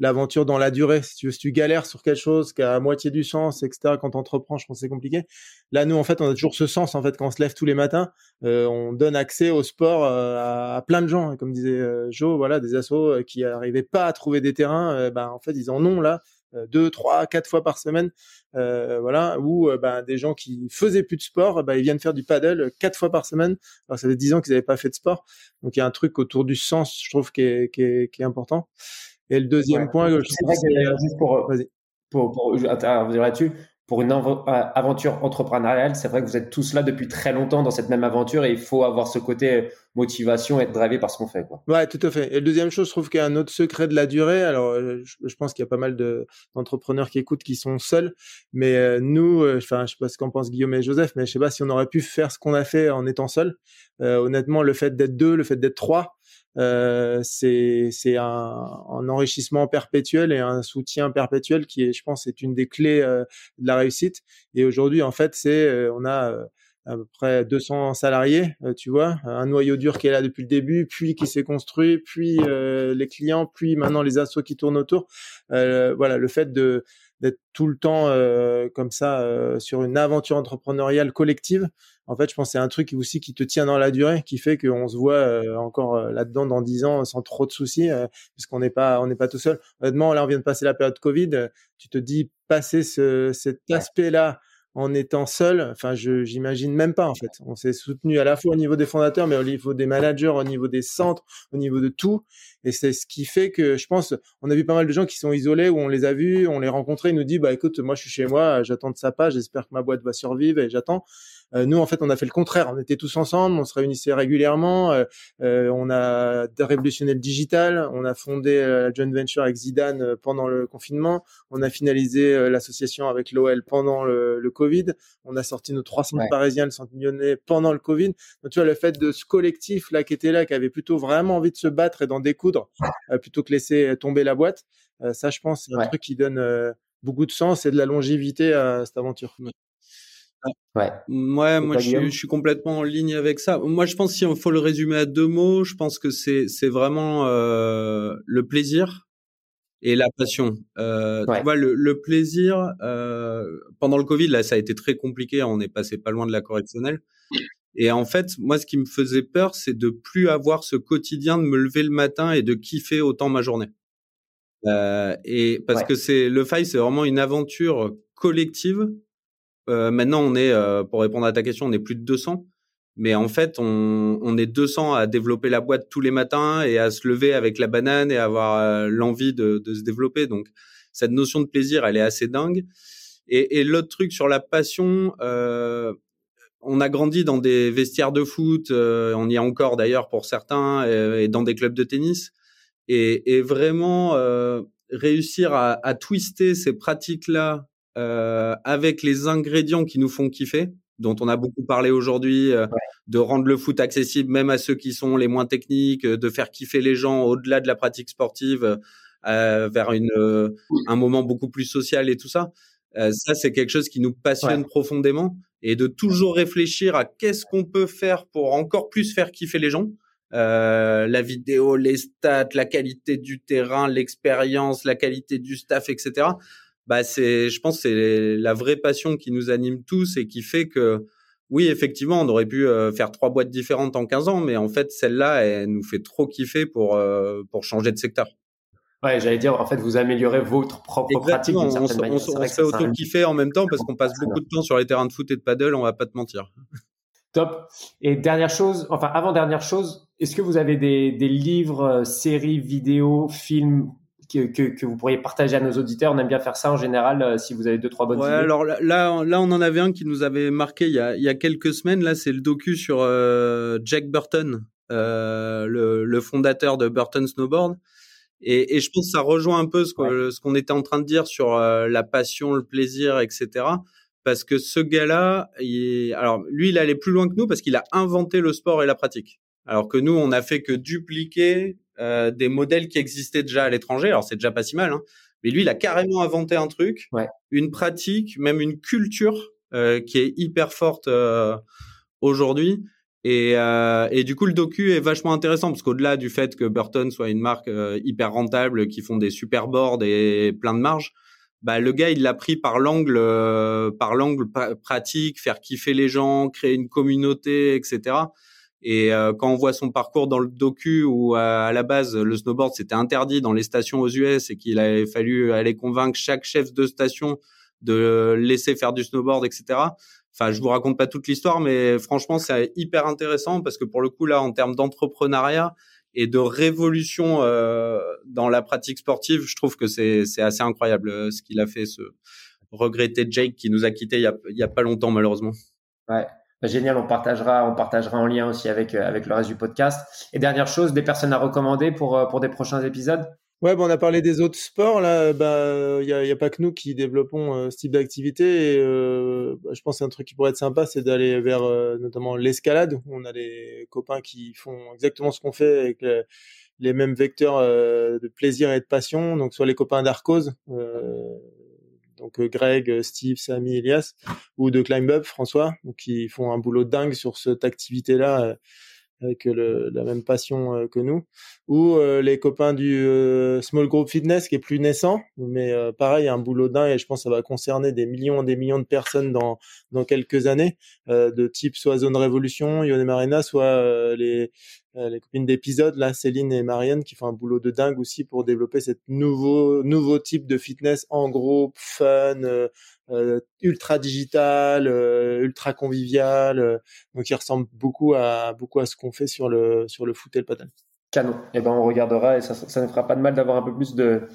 E: l'aventure dans la durée. Si tu, galères sur quelque chose qui a à moitié du sens, etc., quand tu entreprends, je pense que c'est compliqué. Là, nous, en fait, on a toujours ce sens, en fait, quand on se lève tous les matins, euh, on donne accès au sport euh, à, plein de gens. Et comme disait euh, Joe, voilà, des assos euh, qui n'arrivaient pas à trouver des terrains, euh, ben, en fait, ils en ont là euh, deux, trois, quatre fois par semaine, euh, voilà, ou euh, ben, des gens qui faisaient plus de sport, ben, ils viennent faire du paddle quatre fois par semaine. Alors ça fait dix ans qu'ils n'avaient pas fait de sport, donc il y a un truc autour du sens, je trouve, qui est, qui est, qui est important. Et le deuxième
C: ouais,
E: point,
C: je vrai que, juste pour, pour, pour, pour intervenir là-dessus, pour une euh, aventure entrepreneuriale, c'est vrai que vous êtes tous là depuis très longtemps dans cette même aventure et il faut avoir ce côté motivation, être drivé par ce qu'on fait. Quoi.
E: Ouais, tout à fait. Et deuxième chose, je trouve qu'il y a un autre secret de la durée. Alors, euh, je, pense qu'il y a pas mal d'entrepreneurs qui écoutent qui sont seuls, mais euh, nous, enfin, je sais pas ce qu'en pensent Guillaume et Joseph, mais je sais pas si on aurait pu faire ce qu'on a fait en étant seul. Euh, honnêtement, le fait d'être deux, le fait d'être trois, euh, c'est un, un, enrichissement perpétuel et un soutien perpétuel qui est, je pense, est une des clés euh, de la réussite. Et aujourd'hui, en fait, c'est euh, on a euh, à peu près 200 salariés, tu vois, un noyau dur qui est là depuis le début, puis qui s'est construit, puis les clients, puis maintenant les assos qui tournent autour. voilà, le fait de d'être tout le temps comme ça sur une aventure entrepreneuriale collective, en fait, je pense que c'est un truc aussi qui te tient dans la durée, qui fait qu'on se voit euh, encore euh, là-dedans dans dix ans sans trop de soucis, euh, puisqu'on n'est pas, on n'est pas tout seul. Honnêtement, là, on vient de passer la période Covid. Tu te dis passer ce, cet aspect-là en étant seul, enfin, je j'imagine même pas en fait. On s'est soutenu à la fois au niveau des fondateurs, mais au niveau des managers, au niveau des centres, au niveau de tout. Et c'est ce qui fait que je pense, on a vu pas mal de gens qui sont isolés où on les a vus, on les rencontrés, ils nous disent, bah écoute, moi je suis chez moi, j'attends de sa page, j'espère que ma boîte va survivre et j'attends. Euh, nous, en fait, on a fait le contraire. On était tous ensemble, on se réunissait régulièrement. Euh, euh, on a révolutionné le digital. On a fondé la joint venture avec Zidane pendant le confinement. On a finalisé l'association avec l'OL pendant le, le, Covid. On a sorti nos 300 parisiens, le centre pendant le Covid. Donc, tu vois, le fait de ce collectif là qui était là, qui avait plutôt vraiment envie de se battre et d'en découdre, plutôt que laisser tomber la boîte. ça, je pense, c'est un truc qui donne beaucoup de sens et de la longévité à cette aventure.
F: Ouais. Ouais, moi je suis, je suis, complètement en ligne avec ça. Moi, je pense si on faut le résumer à deux mots, je pense que c'est c'est vraiment euh, le plaisir et la passion. Euh, Tu vois, le, le plaisir euh, pendant le Covid, là, ça a été très compliqué. On est passé pas loin de la correctionnelle. Et en fait, moi, ce qui me faisait peur, c'est de plus avoir ce quotidien de me lever le matin et de kiffer autant ma journée. Euh, et parce que c'est le faille, c'est vraiment une aventure collective euh, maintenant, on est, euh, pour répondre à ta question, on est plus de 200. Mais en fait, on, est 200 à développer la boîte tous les matins et à se lever avec la banane et avoir euh, l'envie de, se développer. Donc, cette notion de plaisir, elle est assez dingue. Et, l'autre truc sur la passion, on a grandi dans des vestiaires de foot, on y est encore d'ailleurs pour certains, et, dans des clubs de tennis. Et, et vraiment réussir à, à, twister ces pratiques-là euh, avec les ingrédients qui nous font kiffer, dont on a beaucoup parlé aujourd'hui, euh, de rendre le foot accessible même à ceux qui sont les moins techniques, euh, de faire kiffer les gens au-delà de la pratique sportive euh, vers une, un moment beaucoup plus social et tout ça. ça, c'est quelque chose qui nous passionne profondément. Et de toujours réfléchir à qu'est-ce qu'on peut faire pour encore plus faire kiffer les gens. Euh, la vidéo, les stats, la qualité du terrain, l'expérience, la qualité du staff, etc bah c'est, je pense, c'est la vraie passion qui nous anime tous et qui fait que, oui, effectivement, on aurait pu euh, faire trois boîtes différentes en 15 ans, mais en fait, celle-là, elle nous fait trop kiffer pour euh, pour changer de secteur.
C: Ouais, j'allais dire, en fait, vous améliorez votre propre pratique
F: On, on, on, se fait auto-kiffer en même temps parce qu'on passe beaucoup de temps sur les terrains de foot et de paddle, on va pas te mentir.
C: Top. Et dernière chose, enfin avant dernière chose, est-ce que vous avez des, des livres, euh, séries, vidéos, films que, que, vous pourriez partager à nos auditeurs. On aime bien faire ça en général euh, si vous avez deux trois bonnes
F: ouais,
C: idées.
F: Alors là, là, on en avait un qui nous avait marqué il y a, il y a quelques semaines. Là, c'est le docu sur euh, Jack Burton, euh, le, le, fondateur de Burton Snowboard. Et, et, je pense que ça rejoint un peu ce qu'on ce qu'on était en train de dire sur euh, la passion, le plaisir, etc. Parce que ce gars-là, alors lui, il allait plus loin que nous parce qu'il a inventé le sport et la pratique. Alors que nous, on a fait que dupliquer euh, des modèles qui existaient déjà à l'étranger. Alors c'est déjà pas si mal, hein. mais lui, il a carrément inventé un truc, une pratique, même une culture euh, qui est hyper forte euh, aujourd'hui. Et, et, du coup, le docu est vachement intéressant parce qu'au-delà du fait que Burton soit une marque hyper rentable, qui font des super boards et plein de marge, bah, le gars, il l'a pris par l'angle, par l'angle pratique, faire kiffer les gens, créer une communauté, etc. Et euh, quand on voit son parcours dans le docu où à la base le snowboard c'était interdit dans les stations aux US et qu'il avait fallu aller convaincre chaque chef de station de laisser faire du snowboard, etc. Enfin, je vous raconte pas toute l'histoire, mais franchement c'est hyper intéressant parce que pour le coup là, en termes d'entrepreneuriat et de révolution euh, dans la pratique sportive, je trouve que c'est c'est assez incroyable euh, ce qu'il a fait, ce regretté Jake qui nous a quitté il y a, il y a pas longtemps malheureusement.
C: Ouais, bah, génial, on partagera, on partagera en lien aussi avec, euh, avec le reste du podcast. Et dernière chose, des personnes à recommander pour, euh, pour des prochains épisodes?
E: Ouais, bon, on a parlé des autres sports. Là, bah, il n'y a, a, pas que nous qui développons euh, ce type d'activité. Bah, je pense qu'un truc qui pourrait être sympa, c'est d'aller vers notamment l'escalade. On a des copains qui font exactement ce qu'on fait avec les mêmes vecteurs de plaisir et de passion. Donc, soit les copains d'Arcos, donc Greg, Steve, Samy, Elias, ou de Climb Up, François, qui font un boulot dingue sur cette activité-là avec le, la même passion euh, que nous, ou euh, les copains du euh, Small Group Fitness qui est plus naissant, mais pareil, un boulot dingue et je pense que ça va concerner des millions et des millions de personnes dans, dans quelques années, de type soit Zone Révolution, Yone Marina, soit les, les copines d'épisode, là, Céline et Marianne, qui font un boulot de dingue aussi pour développer cette nouveau, nouveau type de fitness. En groupe, fun, euh, ultra digital, euh, ultra convivial. Euh, donc il ressemble beaucoup à beaucoup à ce qu'on fait sur le sur le foot et le paddle.
C: Canon. Eh ben on regardera et ça ça ne fera pas de mal d'avoir un peu plus de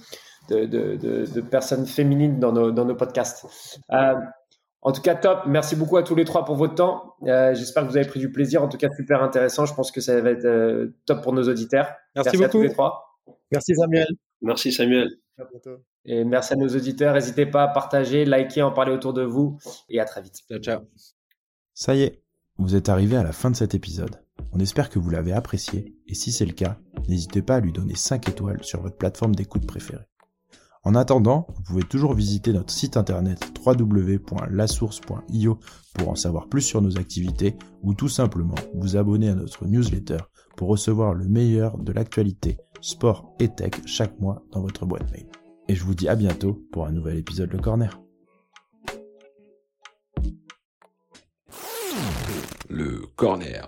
C: de, de, de, personnes féminines dans nos, dans nos podcasts. en tout cas, top. Merci beaucoup à tous les trois pour votre temps. J'espère que vous avez pris du plaisir. En tout cas, super intéressant. Je pense que ça va être top pour nos auditeurs.
E: Merci, beaucoup. à tous
C: les trois.
E: Merci Samuel.
D: Merci Samuel.
E: À bientôt.
C: Et merci à nos auditeurs. N'hésitez pas à partager, liker, en parler autour de vous. Et à très vite.
F: Ciao, ciao.
A: Ça y est, vous êtes arrivé à la fin de cet épisode. On espère que vous l'avez apprécié. Et si c'est le cas, n'hésitez pas à lui donner 5 étoiles sur votre plateforme d'écoute préférée. En attendant, vous pouvez toujours visiter notre site internet www.lasource.io pour en savoir plus sur nos activités ou tout simplement vous abonner à notre newsletter pour recevoir le meilleur de l'actualité, sport et tech chaque mois dans votre boîte mail et je vous dis à bientôt pour un nouvel épisode Le Corner.
G: Le Corner.